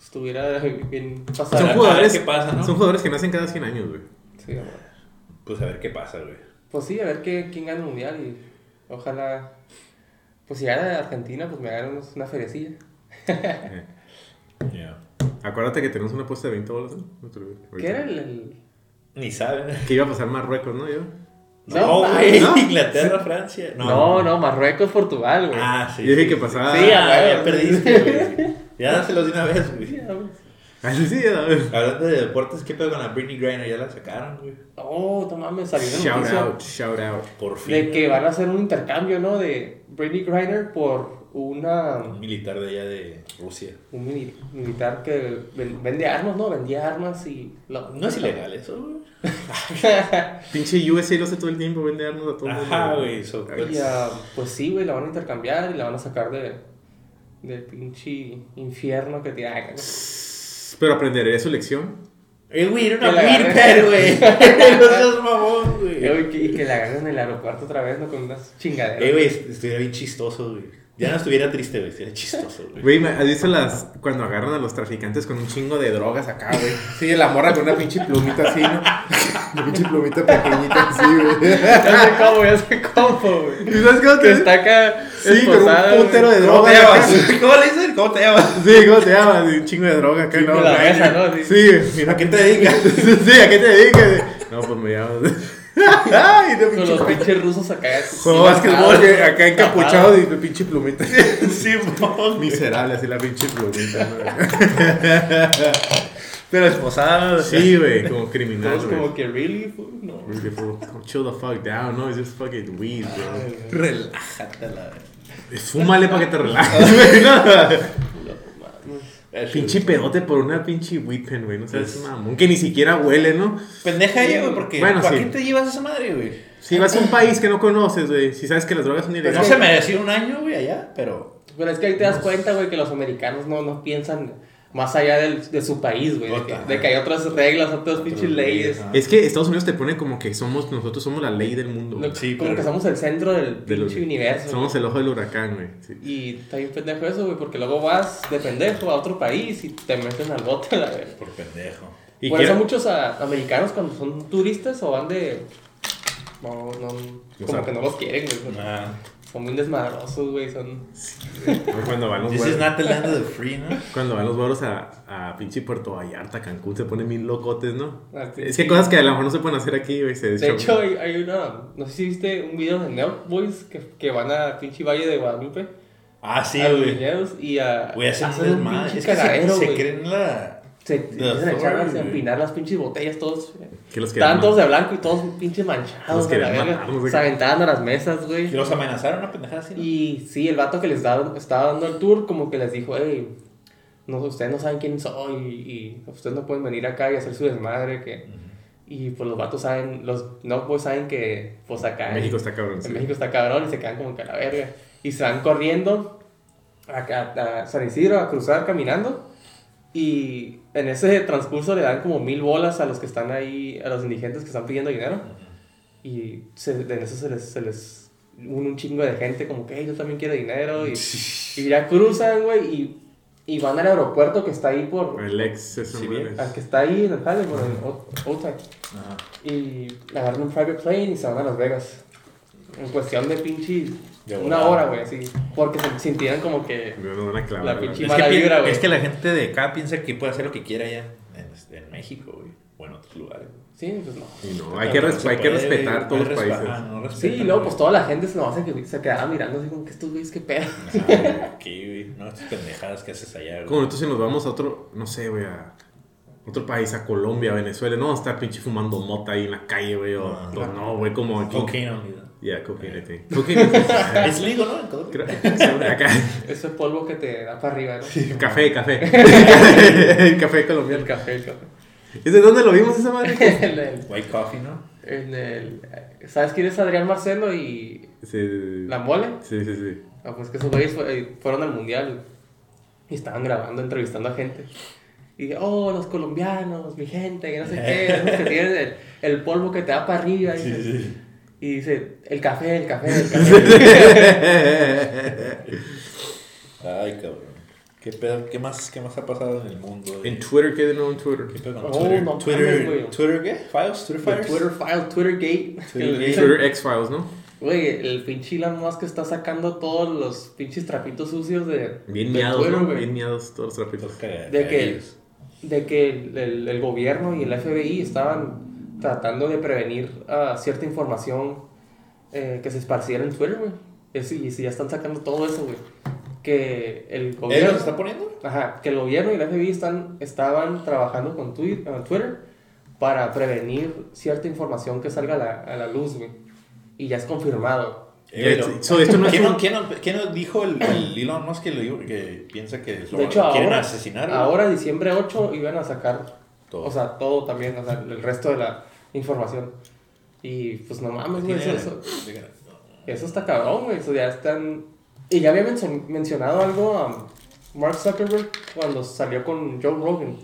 estuviera bien Son pasado. A ver jugadores, qué pasa, ¿no? son jugadores que nacen cada 100 años, güey. Sí, güey. Pues a ver qué pasa, güey. pues sí, a ver qué, quién gana el mundial y ojalá. Pues si gana Argentina, pues me hagan una feriecilla. *laughs* Ya. Acuérdate que tenemos una apuesta de 20 bolas, ¿no? ¿Qué era el.? el- Ni saben. *laughs* Que iba a pasar Marruecos, ¿no? Yo. No, güey. ¿no? *laughs* Inglaterra, Francia. No, no, Marruecos, Portugal, güey. Ah, sí. Yo dije sí, que pasaba. Sí, a Ah, huevo. ya perdiste, güey. Ya dáselos de una vez, güey. Ah, sí, sí, a ver. Hablando de deportes, ¿qué pedo con la Britney Griner? Ya la sacaron, güey. Oh, no mames, salió Shout noticia out, shout out. Por fin. de que van a hacer un intercambio, ¿no? De Britney Griner por una. Un militar de allá de Rusia. Un mili- militar que ven- vende armas, ¿no? Vendía armas y. lo- No es ilegal eso, güey. *laughs* Pinche USA lo hace todo el tiempo, vende armas a todo el mundo. Ajá, güey. so- Y, pues sí, güey, la van a intercambiar y la van a sacar de, del pinche infierno que te hagan. Pero aprenderé su lección. Eh, güey, era una la Whirper, güey. *laughs* No seas mamón, güey. Eh, Y que, y que la agarren en el aeropuerto otra vez, ¿no? Con unas chingaderas. Eh, güey, estuviera bien chistoso, güey. Ya no estuviera triste, güey. Estuviera chistoso, güey. Güey, ¿me- ¿has visto las cuando agarran a los traficantes con un chingo de drogas acá, güey? Sí, la morra con una pinche plumita así, ¿no? Una pinche plumita pequeñita así, güey. Ya sé cómo, ya sé cómo, güey. ¿Y sabes cómo Que te está acá. Sí, con un putero de ¿Cómo droga. te acá. llamas? ¿Cómo le dicen? ¿Cómo te llamas? Sí, ¿cómo te llamas? Un chingo de droga acá, Sí, ¿no? con la mesa, ¿no? Sí. Sí, mira. ¿A qué te dedicas? *laughs* Sí, ¿a qué te dedicas? No, pues me llamo. Ay, de Con los pinche. pinches rusos acá. Juego básquetbol, que acá encapuchado y pinche plumita. *laughs* sí, Miserable, así la pinche plumita. *laughs* Pero esposada. Sí, güey, como criminal, güey. como que, really? No. Really, bro. Chill the fuck down, no, it's just fucking weed, bro. Relájate la Fúmale para que te relajes. *laughs* Pinche pedote por una pinche weed pen, güey. No sabes, mamón. Que ni siquiera huele, ¿no? Pendeja ella, güey, porque Bueno, ¿para sí. qué te llevas esa madre, güey? Si vas a un país que no conoces, güey. Si sabes que las drogas son No ilegales. se merecía un año, güey, allá, pero. Pero es que ahí te das cuenta, güey, que los americanos no, no piensan más allá del, de su país, güey. De, que- Puta. de que hay otras reglas, otras pinches leyes. ajá. Es que Estados Unidos te pone como que somos, nosotros somos la ley del mundo. Lo-. Sí, como pero- que somos el centro del pinche universo. Somos el ojo del huracán, güey. Sí. Y está bien pendejo eso, güey, porque luego vas de pendejo a otro país y te meten al bote, la verdad. Por pendejo. Y Por quiero- eso muchos ah, americanos cuando son turistas o van de... No, no, como sea, que no los quieren, güey. Nah. Son muy desmadrosos, güey, son... Cuando van los This is not the land of the free, ¿no? cuando van los vuelos a, a pinche Puerto Vallarta, Cancún, se ponen mil locotes, ¿no? Ah, sí. Es que hay cosas que a lo mejor no se pueden hacer aquí, güey. De hecho, hay, hay una... No sé si viste un video de Nelk Boys que, que van a pinche Valle de Guadalupe. Ah, sí, a los güey. y a... Güey, hacen un desmadre. Es que se, se güey. creen la. Se empiezan a echar a empinar las pinches botellas todos. que los Estaban todos de blanco y todos pinches manchados Los no sé Se aventaban a las mesas, güey. Que los amenazaron una pendejada así. ¿no? Y sí, el vato que les daba, estaba dando el tour, como que les dijo, hey, no, ustedes no saben quién soy y, ustedes no pueden venir acá y hacer su desmadre. Que... Y pues los vatos saben, los no pues saben que pues acá en- México está cabrón. en sí. México está cabrón y se quedan como que a la verga. Y se van corriendo acá a San Isidro a cruzar caminando. Y en ese transcurso le dan como mil bolas a los que están ahí, a los indigentes que están pidiendo dinero. Y se, en eso se les, se les une un chingo de gente como que "Hey, yo también quiero dinero. Y, *laughs* y ya cruzan, güey, y, y van al aeropuerto que está ahí por... El ex, eso, Sí. Al que está ahí en el jale, por el O- Otay. Ajá. Y agarran un private plane y se van a Las Vegas. En cuestión de pinche una hora, güey, así. Porque se sintieran como que. Me van a clavar, La güey. pinche- Es, mala que, pi- vibra, güey. es que la gente de acá piensa que puede hacer lo que quiera allá en, en México, güey. O en otros lugares. Sí, pues no. Y no, hay que, hay respetar güey, todos los países. respetar, no Sí, y luego güey. pues toda la gente se, nos hace que se quedaba mirando así como que estos güeyes, qué pedo. Aquí, güey. No, estas pendejadas que haces allá, güey. Como nosotros si nos vamos a otro, no sé, güey, a otro país, a Colombia, a Venezuela, no, estar pinche fumando mota ahí en la calle, güey, o No. güey, como aquí. ¿no? Yeah, cocaine, I think. Cocaine, *laughs* Es legal, ¿no? En Colombia. creo- acá, Ese polvo que te da para arriba, ¿no? café, café. *laughs* café El colombiano. café, el café. ¿Es de dónde lo vimos esa madre? en *laughs* el, White coffee, ¿no? en el- ¿Sabes quién es Adrián Marcelo y Sí, la mole? sí, sí. sí. Ah, pues que esos güeyes eh, fueron al mundial y estaban grabando, entrevistando a gente. Y dije, oh, los colombianos, mi gente, que no sé qué, esos que tienen el, el polvo que te da para arriba. Y, Sí, sí. Y dice, el café, el café, el *laughs* café. Ay, cabrón. ¿Qué pedo? ¿Qué más, qué más ha pasado en el mundo? En Twitter, ¿qué de nuevo en Twitter? ¿Qué pedo Oh, Twitter? no Twitter. ¿Twitter qué? ¿Files? ¿Twitter Files? Twitter file, Twitter gate. Twitter. Twitter X-Files, ¿no? Güey, el pinche Elon Musk está sacando todos los pinches trapitos sucios de, Bien de miados, Twitter, ¿no? güey. Bien miados todos los trapitos. De que, cagadillos. de que el, el- el gobierno y el FBI estaban tratando de prevenir ah, cierta información eh, que se esparciera en Twitter, güey. Es- Y si ya están sacando todo eso, güey. Que el ¿Él gobierno... está poniendo? Ajá, que el gobierno y el FBI están, estaban trabajando con ah, Twitter para prevenir cierta información que salga a la, a la luz, güey. Y ya es confirmado. Eh, Ya, pero- so, esto no es ¿Quién, un- dijo el, el Elon Musk que, lo que piensa que lo De hecho, quieren ahora, asesinar? ahora, diciembre 8, iban a sacar Todo. O sea, todo también, o sea, el resto de la información. Y pues no mames, güey, eso, eso, eso está cabrón, güey. Eso ya están. Y ya había mencio- mencionado algo a Mark Zuckerberg cuando salió con Joe Rogan.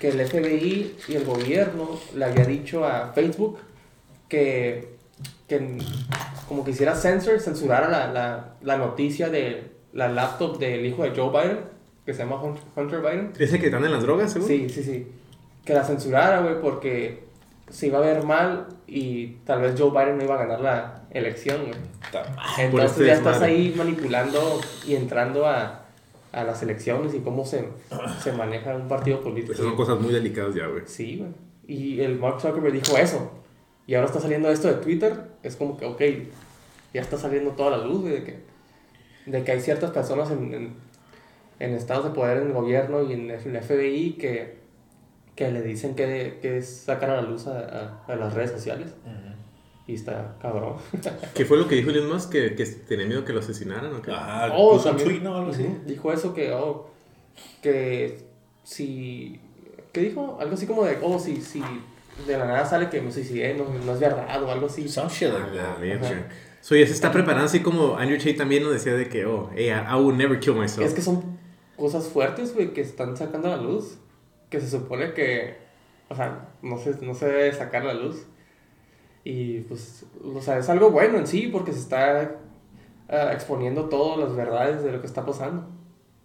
Que el FBI y el gobierno le había dicho a Facebook que, que como que hiciera censor, censurara la, la, la noticia de la laptop del hijo de Joe Biden, que se llama Hun- Hunter Biden. ¿Ese que están en las drogas, seguro? Sí, sí, sí. Que la censurara, güey, porque se iba a ver mal y tal vez Joe Biden no iba a ganar la elección, güey. Entonces este ya estás ahí manipulando y entrando a, a las elecciones y cómo se, se maneja un partido político. Esas son cosas muy delicadas ya, güey. Sí, güey. Y el Mark Zuckerberg dijo eso. Y ahora está saliendo esto de Twitter, es como que, ok, ya está saliendo toda la luz, güey, de que, de que hay ciertas personas en, en, en estados de poder en el gobierno y en el FBI que, que le dicen que, que es sacar a la luz a, a, a las redes sociales. Y está cabrón. *laughs* ¿Qué fue lo que dijo Elon Musk? ¿Que, que tenía miedo que lo asesinaran o qué? Ah, Oh, también. tweet, ¿no? Algo así. Dijo eso que, oh, que si, ¿qué dijo? Algo así como de, oh, si, si de la nada sale que me suicidé, no, no es verdad o algo así. Some shit A like la that. So, ya se está preparando así como Andrew Tate también nos decía de que, oh, hey, I, I will never kill myself. Es que son cosas fuertes, güey, que están sacando a la luz, que se supone que, o sea, no se, no se debe sacar la luz. Y pues, o sea, es algo bueno en sí, porque se está ah, exponiendo todas las verdades de lo que está pasando.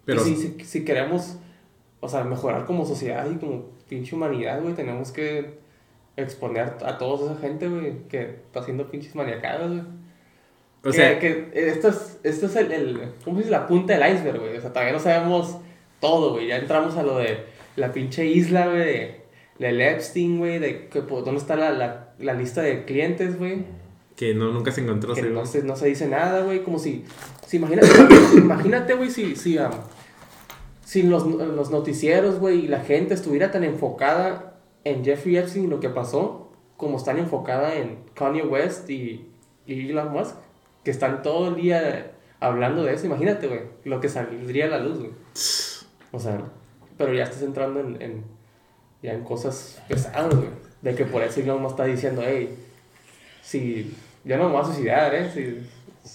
Pero- y si, si, si queremos, o sea, mejorar como sociedad y como pinche humanidad, güey, tenemos que exponer a toda esa gente, güey, que está haciendo pinches maniacadas, güey. o que, sea, que esto es, esto es el, el, ¿cómo se dice? La punta del iceberg, güey. O sea, todavía no sabemos todo, güey. Ya entramos a lo de la pinche isla, güey, de, del Epstein, güey, de que, pues, dónde está la, la, la lista de clientes, güey. que no, nunca se encontró. Que según. no se, no se dice nada, güey. Como si, si imagínate, *coughs* imagínate, güey, si, si, um, si los, los noticieros, güey, y la gente estuviera tan enfocada en Jeffrey Epstein y lo que pasó, como están enfocada en Kanye West y, y Elon Musk, que están todo el día hablando de eso. Imagínate, güey, lo que saldría a la luz, güey. O sea, pero ya estás entrando en, en- ya en cosas pesadas, güey. De que por eso Elon Musk está diciendo, hey, si yo no me voy a suicidar, ¿eh? Si,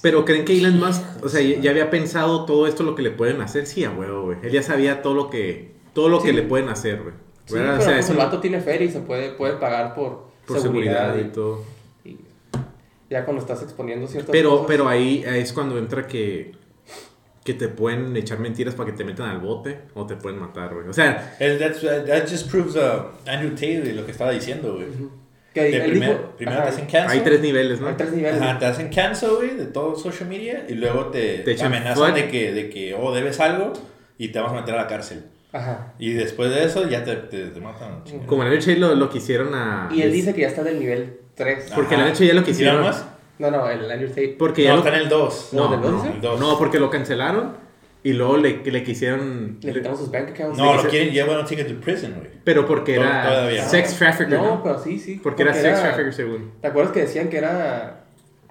Pero creen que Elon Musk, o sea, ya, ya había pensado todo esto lo que le pueden hacer, sí, a huevo, güey. Él ya sabía todo lo que, todo lo que Sí. le pueden hacer, güey. Sí, pero o sea, pues el no- vato tiene feria y se puede, puede pagar por, por seguridad y y, todo. y ya cuando estás exponiendo ciertas Pero, cosas. pero ahí es cuando entra que, que te pueden echar mentiras para que te metan al bote o te pueden matar, güey. O sea, that's- that just proves uh, Andrew Tate lo que estaba diciendo, güey. que primer- dijo- primero ajá, te hacen cancel. hay tres niveles, ¿no? hay tres niveles. Ajá, te hacen cancel, güey, de todo social media y luego te, Te amenazan de que, de que, oh, debes algo y te vamos a meter a la cárcel. Ajá. Y después de eso ya te, te, te matan. chingada. Como en el Tate lo, lo quisieron a... Y él dice que ya está del nivel 3. Porque Ajá. la noche ya lo ¿Y quisieron. más? No, no, el Andrew Tate. Porque No, ya lo- está en el 2. No, No, ¿del dos no, el no, porque lo cancelaron y luego le, le quisieron... Le quitamos sus bank accounts. No, lo quieren, ya bueno, take it to prison, güey. Pero porque era todavía. sex trafficker, ¿no? No, pero sí, sí. Porque era sex trafficker según. ¿Te acuerdas que decían que era.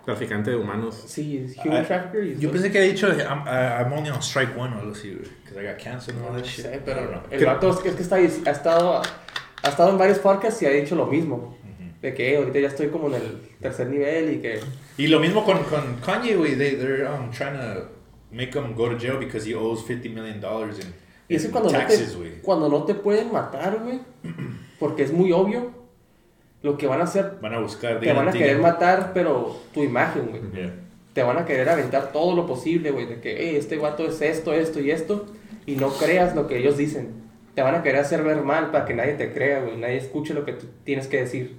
Traficante de humanos. Sí, human Ah, trafficker? Yo pensé que había dicho, I'm, I- I'm only on strike one o algo así, güey. Because I got cancer and all No that shit. sé, pero know. el vato es que, es que está, ha, estado, ha estado en varios podcasts y ha dicho lo mismo. De que "Eh, ahorita ya estoy como en el tercer nivel y que. Y lo mismo con, con Kanye, güey. They, they're um, trying to make him go to jail because he owes 50 million dollars in, Y eso cuando, taxes, no güey. te, cuando no te pueden matar, güey. Porque es muy obvio. Lo que van a hacer, Van a buscar. te van a querer matar, pero tu imagen, güey. Yeah. Te van a querer aventar todo lo posible, güey. De que, hey, este vato es esto, esto y esto. Y no creas lo que ellos dicen. Te van a querer hacer ver mal para que nadie te crea, güey. Nadie escuche lo que tú tienes que decir.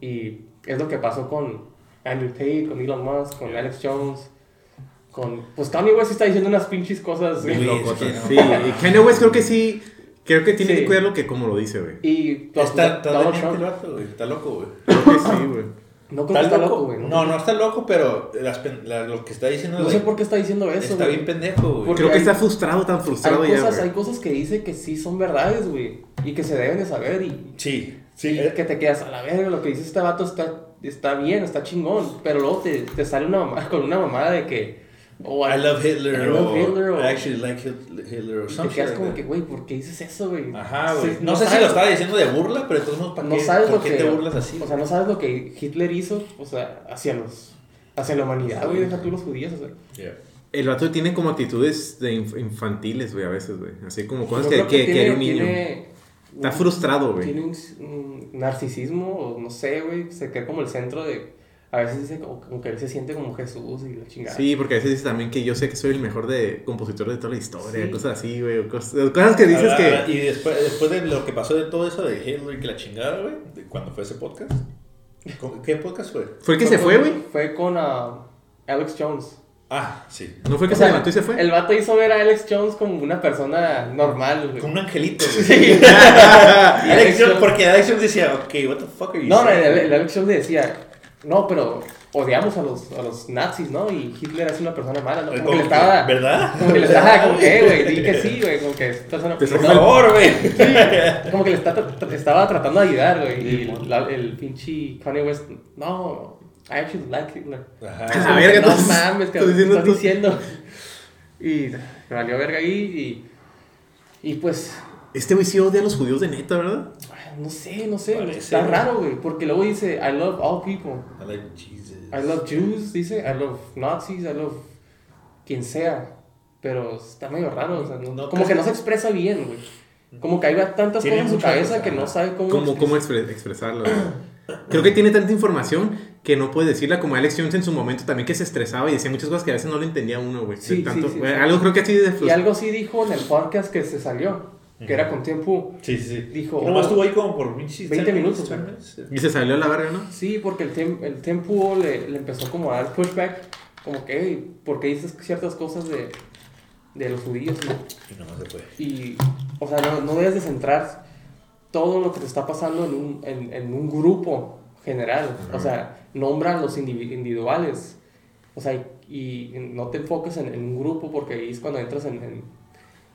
Y es lo que pasó con Andrew Tate, con Elon Musk, con Alex Jones. Con, pues Kanye West está diciendo unas pinches cosas. Muy no. Sí, y Kanye West creo que sí. Creo que tiene Sí. que cuidar lo que como lo dice, güey. Y pues, Está, está Donald demente Trump. el vato, güey. Está loco, güey. Creo que sí, güey. No creo que está loco, güey. No, no está loco, pero las la- lo que está diciendo No sé por qué está diciendo eso, está güey. bien pendejo, güey. Porque Creo que hay- está frustrado, tan frustrado hay ya, cosas, güey. hay cosas que dice que sí son verdades, güey. Y que se deben de saber. Y, Sí, sí. eh, que te quedas a la verga. Lo que dice este vato está, está bien, está chingón. Pero luego te, te sale una mamá con una mamada de que. Oh, I love Hitler, I love o Hitler, o- I actually like Hit- Hitler, o y te something quedas como que, güey, ¿por qué dices eso, güey? Ajá, güey. Sí, no, sé si sabes- lo estaba diciendo de burla, pero todos modos, ¿para No qué, sabes ¿por lo qué que. te burlas así? O sea, no sabes lo que Hitler hizo, o sea, hacia los. Hacia la humanidad, güey. Deja tú los judíos, o sea. Yeah. El vato tiene como actitudes de inf- infantiles, güey, a veces, güey. Así como cosas que, que, que tiene- haría un niño. tiene Está frustrado, güey. Tiene un, un narcisismo, o no sé, güey. Se cree como el centro de. A veces dice como, como que él se siente como Jesús y la chingada. Sí, porque a veces dice también que yo sé que soy el mejor de compositor de toda la historia, Sí. cosas así, güey. Cosas, cosas que dices Ah, que... Y después, después de lo que pasó de todo eso de Hitler y que la chingada, güey, cuando fue ese podcast. ¿Con- ¿Qué podcast fue? ¿Fue el que se con- fue, güey? Fue con ah, Alex Jones. Ah, sí. ¿No fue que O se sea, levantó y se fue? El vato hizo ver a Alex Jones como una persona normal, güey. Como un angelito, *laughs* güey. Sí. *laughs* *laughs* Alex Alex Jones- porque Alex Jones decía, ok, what the fuck are you No, no, el, el Alex Jones le decía, no, pero odiamos a los, a los nazis, ¿no? Y Hitler es una persona mala, ¿no? Como, Como que le estaba... ¿Verdad? Como que le estaba, como que, eh, güey, di que sí, güey, como que es persona... Te Por favor, güey. Como que le está, estaba tratando de ayudar, güey. Y la- el pinche Kanye West, no, I actually like Hitler. Ajá. Ah, verga, no mames, que estás diciendo estás tú. diciendo. Y me valió verga ahí y, y pues, Este güey sí odia a los judíos de neta, ¿verdad? no sé, no sé, Parece, está güey. raro, güey, porque luego dice, I love all people. I like Jesus. I love Jews, dice, I love Nazis, I love quien sea. Pero está medio raro, o sea, no- No como que no se expresa bien, güey. Como que hay tantas cosas en su cabeza cosas, que no sabe cómo. ¿Cómo, cómo expre- expresarlo? güey? Creo que tiene tanta información que no puede decirla como Alex Jones en su momento también que se estresaba y decía muchas cosas que a veces no le entendía uno, güey. Sí, sí, tanto- sí. Algo creo que así de Y algo sí dijo en el podcast que se salió, que era con tiempo. Sí, sí, sí. Dijo, Y Nomás oh, estuvo ahí como por pinches 20 10 minutos, 10 güey. minutes. Y se salió a la verga, ¿no? Sí, porque el, tem el Tempo le, le empezó como a dar pushback, como que, hey, ¿por qué dices ciertas cosas de, de los judíos? no?" Y nomás se fue. Y, o sea, no, no debes de centrar todo lo que te está pasando en un, en, en un grupo general. O sea, nombra a los indivi- individuales. O sea, y, y no te enfoques en, en un grupo porque ahí es cuando entras en, en-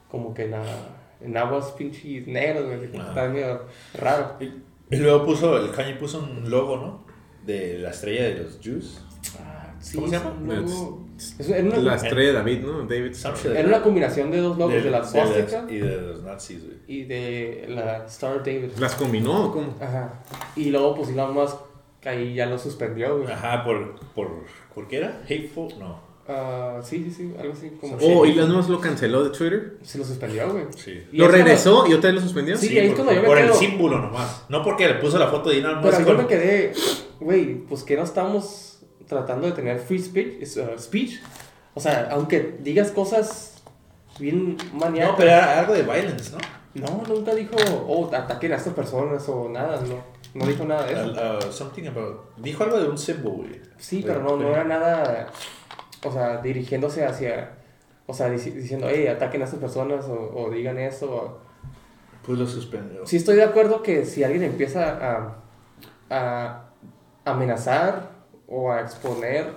como que en, la- en aguas pinches negras, güey, que Ajá. está medio raro. Y, y luego puso, el Kanye puso un logo, ¿no? De la estrella de los Jews. Ah, sí, ¿Cómo se es llama? logo- es- una, La estrella de David, ¿no? David. Era una combinación de dos logos, de, la de swastika Y de los nazis, güey. y de la Star David. ¿Las combinó o cómo? Ajá. Y luego, pues Elon Musk ahí ya lo suspendió, güey. Ajá, por, por, ¿por qué era? Hateful, no. Ah, sí, sí, sí, algo así. Como. Oh, Elon Musk lo canceló de Twitter. Se lo suspendió, güey. Sí. ¿Lo cuando- regresó y otra vez lo suspendió? Sí, ahí es cuando yo me por el símbolo nomás. No porque le puso la foto de Elon Pero Musk. yo con- me quedé, güey, pues que no estamos tratando de tener free speech. uh, speech. O sea, aunque digas cosas bien maníacas. No, pero era algo de violence, ¿no? No, nunca dijo, oh, ataquen a estas personas o nada, no. No dijo nada de eso. Al- uh, something about... Dijo algo de un símbolo, güey. Sí, De- pero no, no era nada, o sea, dirigiéndose hacia, o sea, dici- diciendo, hey, ataquen a estas personas o, o digan eso. o- Pues lo suspendió. Sí estoy de acuerdo que si alguien empieza a, a amenazar o a exponer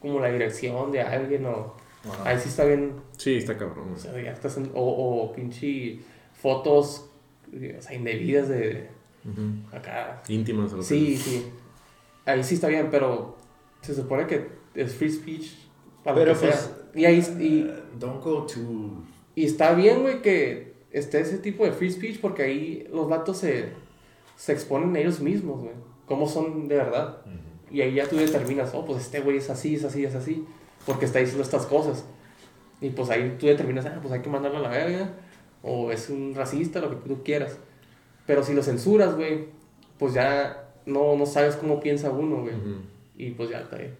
como la dirección de alguien o... Ajá. Ahí sí está bien, Sí, está cabrón. o sea, ya estás en- o, o pinche fotos, o sea, indebidas de Ujú. acá. Íntimas. o lo que Sí, sea. sí. Ahí sí está bien, pero se supone que es free speech para Pero lo que pues... sea. Y ahí y, uh, don't go to... y está bien, güey, que esté ese tipo de free speech porque ahí los vatos se, se exponen ellos mismos, güey. Cómo son de verdad. Y ahí ya tú determinas, oh, pues este güey es así, es así, es así. Porque está diciendo estas cosas. Y pues ahí tú determinas, ah, pues hay que mandarlo a la verga. O es un racista, lo que tú quieras. Pero si lo censuras, güey, pues ya no, no sabes cómo piensa uno, güey. Ujú. Y pues ya está ahí.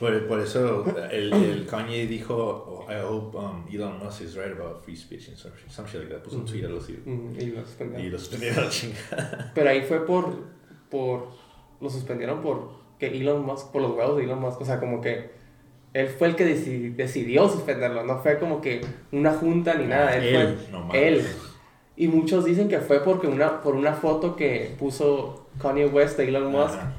Por, por eso el, el Kanye dijo, oh, I hope um, Elon Musk is right about free speech and some, some shit like that. Puso un tweet algo así. Y lo suspendieron. Y lo suspendieron *laughs* a la chingada. Pero ahí fue por, por, lo suspendieron por que Elon Musk, por los huevos de Elon Musk, o sea, como que él fue el que deci- decidió suspenderlo, no fue como que una junta ni nada, él, Él, fue no él. Y muchos dicen que fue porque una, por una foto que puso Kanye West de Elon Musk, Ajá.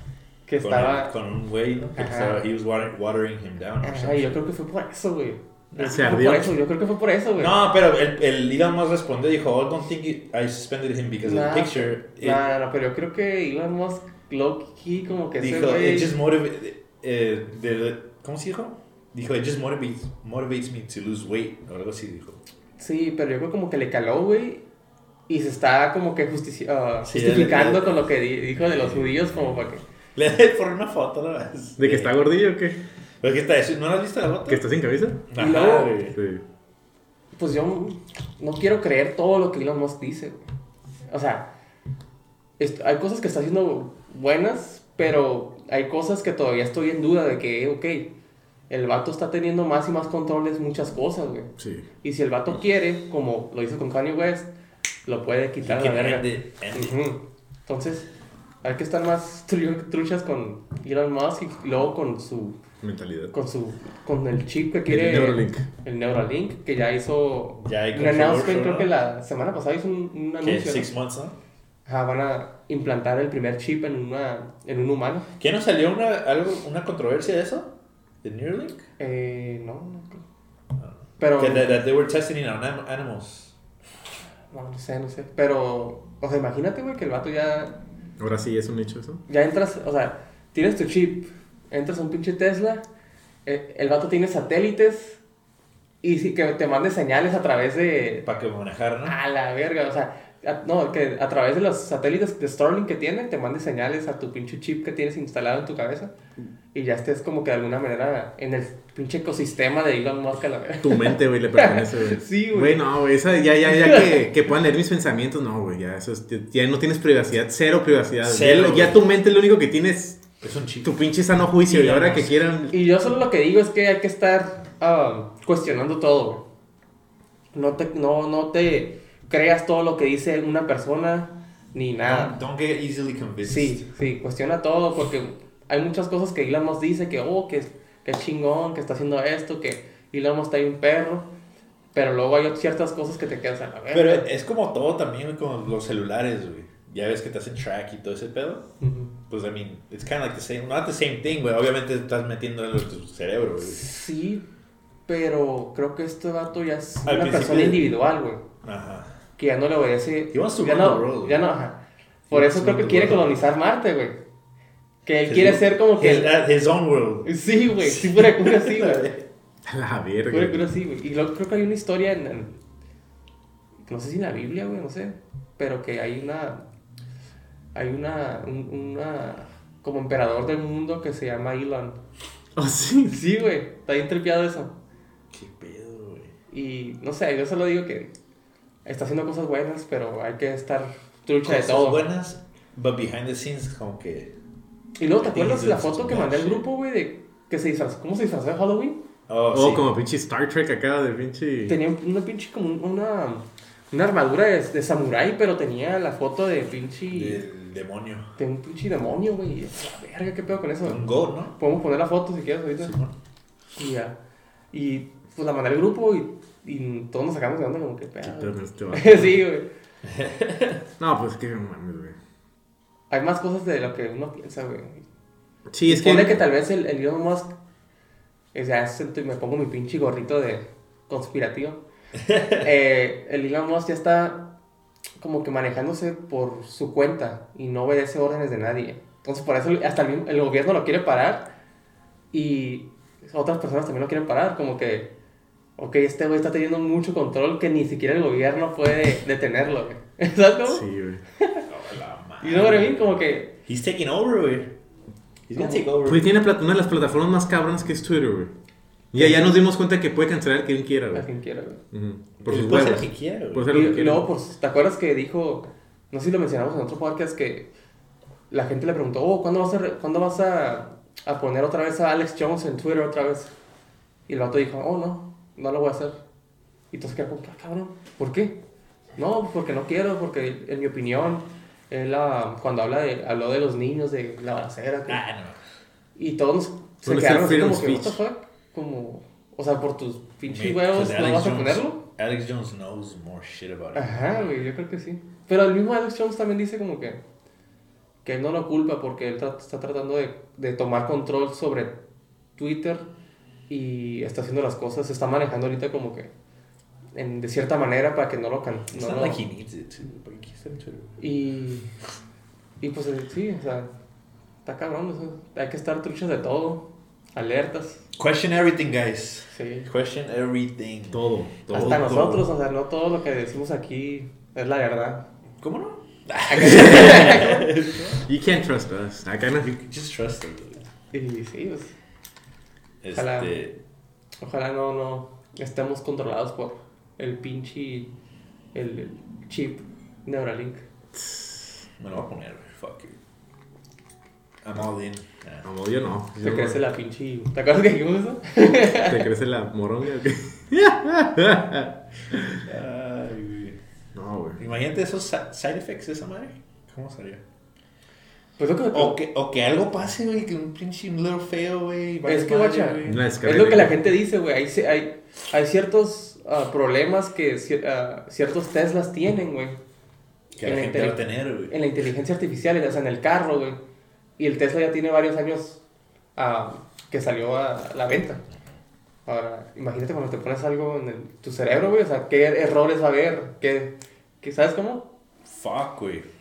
que Con, estaba... con un güey ¿no? que estaba, he was water- watering him down. Ajá, yo creo que fue por eso, güey. Yo Se creo que fue ardió. por eso, Yo creo que fue por eso, güey. No, pero el, el Elon Musk respondió y dijo, oh, don't think I suspended him because Nah, of the picture. No, no, no, pero yo creo que Elon Musk, low key, como que ese dijo, güey... it just motivates, eh, ¿cómo se dijo? Dijo, it just motivates, motivates me to lose weight, o algo así dijo. Sí, pero yo creo como que le caló, güey. Y se está como que justici- ah, Sí, justificando le- con lo que di- dijo de los judíos, como para que. Le dejé por una foto, la verdad. ¿De que está gordillo o qué? ¿Pero qué está eso? ¿No la has visto la foto? ¿Que está sin cabeza? Ajá, Y luego- güey. Sí. Pues yo no quiero creer todo lo que Elon Musk dice, güey. O sea, hay cosas que está haciendo buenas, pero hay cosas que todavía estoy en duda de que, ok, el vato está teniendo más y más controles muchas cosas, güey. Sí. Y si el vato quiere, como lo hizo con Kanye West, lo puede He quitar a la can verga. end it, end it. Ujú. Entonces, hay que estar más tru- truchas con Elon Musk y luego con su Mentalidad. con su con el chip que quiere El Neuralink. el Neuralink, que ya hizo Ya hay un announcement, creo que la semana pasada hizo un, un ¿Qué? anuncio. ¿Six ¿no? months, no? Ajá, van a implantar el primer chip en una en un humano. ¿Qué no salió una, algo, una controversia de eso? ¿De Neuralink? Eh, no, no creo. Pero Que that they were testing it on anim- animals. no, no sé, no sé, pero o sea, imagínate, güey, que el vato ya Ahora sí es un hecho eso. ya entras, o sea, tienes tu chip, entras a un pinche Tesla, eh, el vato tiene satélites y sí, que te mande señales a través de... Para que manejar, ¿no? A la verga, o sea, a- no, que a través de los satélites de Starlink que tiene, te mande señales a tu pinche chip que tienes instalado en tu cabeza y ya estés como que de alguna manera en el pinche ecosistema de Elon Musk a la verga. Tu mente, güey, le pertenece, güey. *laughs* Sí, güey. Güey, no, güey, esa ya, ya, ya que, que puedan leer mis pensamientos, no, güey, ya, eso es- ya no tienes privacidad, cero privacidad. Cero, ya, tu mente es lo único que tienes, Es un chip. tu pinche sano juicio, Y y ahora que no. quieran... Y yo solo lo que digo es que hay que estar ah, cuestionando todo, güey. No te, no, no te creas todo lo que dice una persona ni nada. Don't, don't get easily convinced. Sí, sí, cuestiona todo porque hay muchas cosas que Elon Musk dice que, oh, que, que chingón, que está haciendo esto, que Elon Musk está ahí un perro. Pero luego hay ciertas cosas que te quedas a la verga. Pero es como todo también, con los celulares, güey. Ya ves que te hacen track y todo ese pedo. Ujú. Pues, I mean, it's kind of like the same, not the same thing, güey. Obviamente estás metiendo en tu cerebro, güey. Sí, pero creo que este vato ya es Al una persona individual, güey. Ajá. Que ya no le obedece. Ya no, world, ya no, ajá. Por eso creo que quiere world. colonizar Marte, güey. Que él His- quiere ser como que. His, uh, his own world. Sí, güey, *laughs* sí, pura cura así, güey. *laughs* La Pura verga. cura así, güey. Y luego creo que hay una historia en, en- No sé si en la Biblia, güey, no sé. Pero que hay una. Hay una. un- una. Como emperador del mundo que se llama Elon. Oh, sí. Sí, güey. Está bien tripeado eso. Qué pedo, güey. Y no sé, yo solo digo que. Está haciendo cosas buenas, pero hay que estar trucha de Cosas todo. buenas, but behind the scenes, como que. Y luego, ¿te acuerdas la foto que mandé al grupo, güey? De que se disfrazó. ¿Cómo se disfrazó de Halloween? Oh, Oh, sí. como pinche Star Trek acá de pinche... Tenía una pinche como una. Una armadura de, de samurái, pero tenía la foto de pinche. De, Del demonio. un pinche demonio, güey. Verga, ¿qué pedo con eso? Un god, ¿no? Podemos poner la foto si quieres ahorita. Simón. Y ya. Y pues la mandé al grupo y, y todos nos sacamos de onda como que ¿Qué pedo. este *laughs* sí, güey. *laughs* No, pues que mames, güey. Hay más cosas de lo que uno piensa, güey. Sí, es que... que tal vez el, el Elon Musk. O sea, me pongo mi pinche gorrito de conspirativo. *laughs* Eh, el Elon Musk ya está como que manejándose por su cuenta y no obedece órdenes de nadie. Entonces, por eso hasta el, mismo- el gobierno lo quiere parar y otras personas también lo quieren parar. Como que, ok, este güey está teniendo mucho control que ni siquiera el gobierno puede detenerlo, güey. *laughs* ¿Sabes cómo? Sí, güey. Y no, para mí, como que. He's taking over, güey. He's gonna take over. Pues tiene una de las plataformas más cabronas que es Twitter, güey. Ya, ya nos dimos cuenta que puede cancelar a quien quiera, A güey. quien quiera, güey. Ujú. Por Él sus puede ser huevos. que quiera, güey. Por ser lo Y, que y quiera. luego, pues, ¿te acuerdas que dijo, no sé si lo mencionamos en otro podcast, que la gente le preguntó, oh, ¿cuándo vas a, re- ¿cuándo vas a, a poner otra vez a Alex Jones en Twitter otra vez? Y el vato dijo, oh, no, no lo voy a hacer. Y entonces quedó como, "Ah, cabrón, ¿por qué? No, porque no quiero, porque en mi opinión, él ah, cuando habla de, habló de los niños, de la balacera, que- Ah, no. y todos nos- se quedaron así como que, what fuck, como, o sea, por tus pinches huevos, because ¿no Alex vas a Jones- ponerlo? Alex Jones knows more shit about it. Ajá, güey, yo creo que sí. Pero el mismo Alex Jones también dice como que, que él no lo culpa porque él tra- está tratando de, de tomar control sobre Twitter y está haciendo las cosas, se está manejando ahorita como que en, de cierta manera para que no lo can It's no not lo- like he y, y pues eh, sí, o sea, está cabrón, o sea, hay que estar truchas de todo, alertas, Question everything, guys. sí. Question everything. Todo, todo. Hasta todo. nosotros, o sea, no todo lo que decimos aquí es la verdad. ¿Cómo no? *laughs* You can't trust us. Acá no. You can just trust güey. Y sí, pues, Ojalá. Este, Ojalá no, no estemos controlados por el pinche el, el chip Neuralink. me lo voy a poner. Fuck you. I'm all in. Ah. No. Te Yo- crece la pinche. ¿Te acuerdas que dijimos eso? ¿Te crece la moronga? Ay, güey. No, güey. Imagínate esos side effects de esa madre. ¿Cómo sería? Pues lo que, O que, o que algo pase, güey, que un pinche un little feo, güey. Es que, guacha, es lo que la gente dice, güey. Hay, hay, hay ciertos ah, problemas que ah, ciertos Teslas tienen, güey. Que la en la gente va a tener, güey. En la inteligencia artificial, o sea, en el carro, güey. Y el Tesla ya tiene varios años ah, que salió a la venta. Ahora, imagínate cuando te pones algo en el- tu cerebro, güey. O sea, qué errores va a haber. ¿Qué, qué, ¿Sabes cómo? Fuck, güey.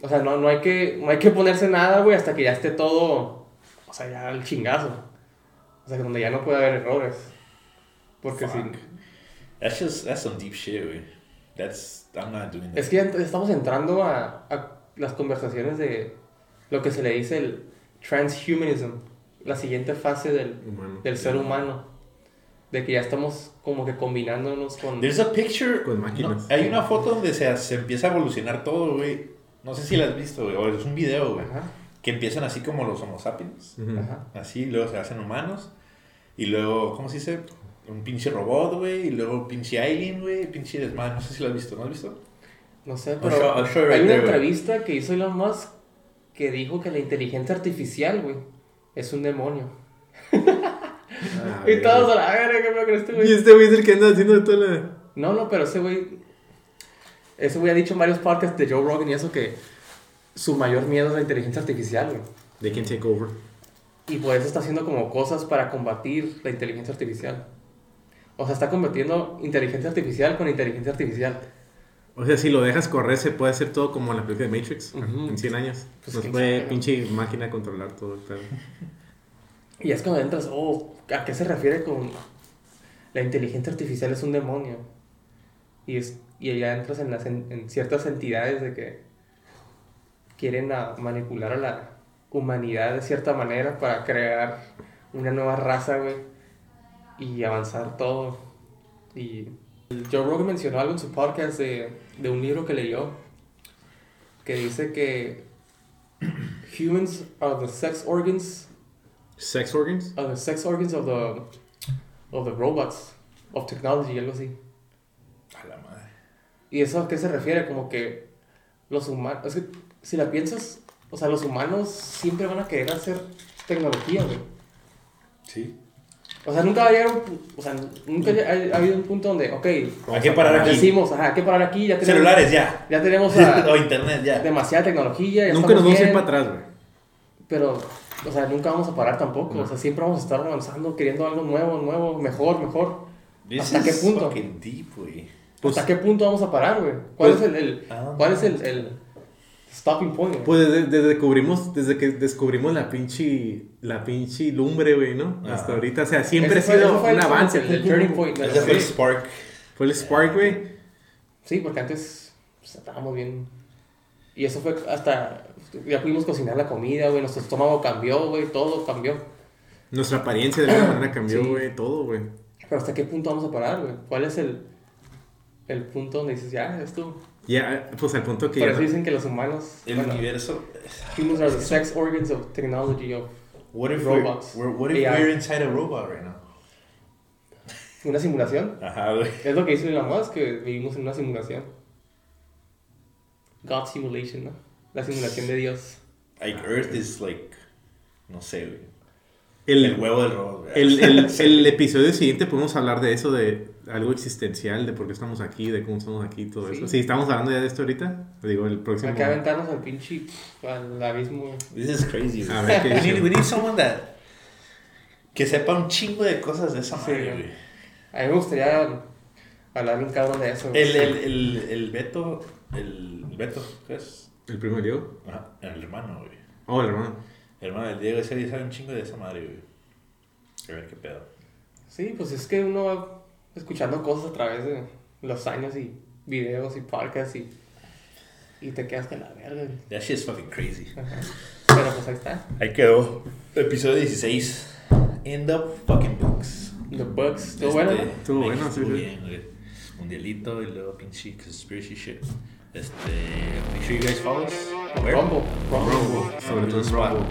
O sea, no, no, hay que, no hay que ponerse nada, güey, hasta que ya esté todo. O sea, ya el chingazo. O sea, que donde ya no puede haber errores. Porque si. Fuck. That's just, that's some deep shit, güey. That's, I'm not doing that. Es que ya estamos entrando a, a las conversaciones de lo que se le dice el transhumanism, la siguiente fase del, Humano. del ser humano. De que ya estamos como que combinándonos con. There's a picture. Con máquinas. no, hay una foto donde se, se empieza a evolucionar todo, güey. No sé si la has visto, güey. O es un video, güey. Ajá, Que empiezan así como los Homo sapiens. Ajá. Así, luego se hacen humanos. Y luego, ¿cómo se dice? Un pinche robot, güey. Y luego pinche alien, güey. Pinche desmadre. No sé si lo has visto. ¿No has visto? No sé, I'll pero show- I'll show you right hay una there, entrevista que hizo Elon Musk que dijo que la inteligencia artificial, güey, es un demonio. *laughs* Ah, Y güey. todos a la verga, ¿qué con este Y güey? este güey es el que anda haciendo toda la. No, no, pero ese güey. Güey ha dicho en varios podcasts de Joe Rogan y eso que su mayor miedo es la inteligencia artificial. They can take over. Y por eso está haciendo como cosas para combatir la inteligencia artificial. O sea, está combatiendo inteligencia artificial con inteligencia artificial. O sea, si lo dejas correr, se puede hacer todo como en la película de Matrix Ujú. en 100 años. Pues Nos puede pinche máquina controlar todo. *laughs* Y es cuando entras, oh, ¿a qué se refiere con la inteligencia artificial es un demonio? Y, es, y ya entras en, las, en, ciertas entidades de que quieren a- manipular a la humanidad de cierta manera para crear una nueva raza, güey, y avanzar todo. Y Joe Rogan mencionó algo en su podcast de, de un libro que leyó que dice que humans are the sex organs Sex organs? are the sex organs of the of the robots of technology algo así. Y eso a qué se refiere como que los humanos es que si la piensas o sea los humanos siempre van a querer hacer tecnología güey Sí. o sea nunca va a llegar un o sea nunca ha, ha habido un punto donde ok Hay que parar aquí. decimos ajá hay que parar aquí ya tenemos Celulares ya. ya tenemos *laughs* a- o internet ya. demasiada tecnología ya Nunca nos vamos a ir para atrás, güey. pero o sea nunca vamos a parar tampoco o sea siempre vamos a estar avanzando queriendo algo nuevo nuevo mejor mejor This ¿Hasta qué punto? deep, güey. Pues- ¿Hasta qué punto vamos a parar, güey? ¿Cuál Pues- es el, el- Ah, cuál no. es el, el stopping point? güey? Pues desde, desde descubrimos, desde que descubrimos la pinche, la pinche lumbre, güey, ¿no? Ajá. Hasta ahorita, o sea, siempre Ese ha sido fue un el- avance. El, el turning point. Ese fue el spark. Fue el spark, güey. Sí, porque antes pues, estábamos bien. Y eso fue hasta. Ya pudimos cocinar la comida, güey. Nuestro estómago cambió, güey. Todo cambió. Nuestra apariencia de alguna manera *clears throat* cambió, Sí. güey, todo, güey. Pero ¿hasta qué punto vamos a parar, güey? ¿Cuál es el, el punto donde dices, ya, esto? Ya, pues al punto que Por eso dicen que los humanos. El bueno, universo. humans are the sex organs of technology of What if Robots. we're, we're- what if AI. we're inside a robot right now? una simulación. Ajá, güey. Es lo que dice Elon Musk, que vivimos en una simulación. God simulation, ¿no? La simulación de Dios. Like Earth is like. No sé, güey. el, El huevo del robot, güey. el, el, *laughs* el episodio siguiente podemos hablar de eso, de algo existencial, de por qué estamos aquí, de cómo estamos aquí, todo Sí. eso. Sí, estamos hablando ya de esto ahorita. Digo, el próximo. Hay que aventarnos al pinche, al abismo. This is crazy. A ver, ¿qué we, need, we need someone that. Que sepa un chingo de cosas de esa Sí, güey. A mí me gustaría hablar bien cabrón de eso. El, el, el, el Beto. El Beto, ¿qué es? El primo de Diego. Ajá, el hermano, güey. Oh, el hermano. El hermano del Diego, ese día sabe un chingo de esa madre, güey. A ver qué pedo. Sí, pues es que uno va escuchando cosas a través de los años y videos y podcasts y, y te quedas con la verga. That shit's fucking crazy. Ajá. Pero pues ahí está. Ahí quedó. Episodio 16. In the fucking books. The Bugs. Estuvo Este, bueno, ¿no? Estuvo bueno, sí, bien, güey. Mundialito y luego pinche conspiracy shit. Este, make sure you guys follow us. Rumble. Rumble. Rumble, sobre todo. Rumble.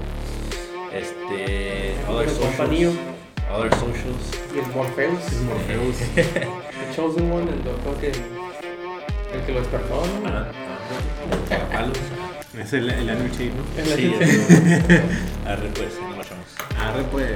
Este, other El socials. Other socials. y el Morpheus. Es Morpheus. The Chosen One, el doctor que. El que lo despertó, ¿no? Ajá, ajá. Cagapalos. Es el, el ¿no? Es Sí, que- *laughs* Arre, pues, no lo hacemos. Arre, pues.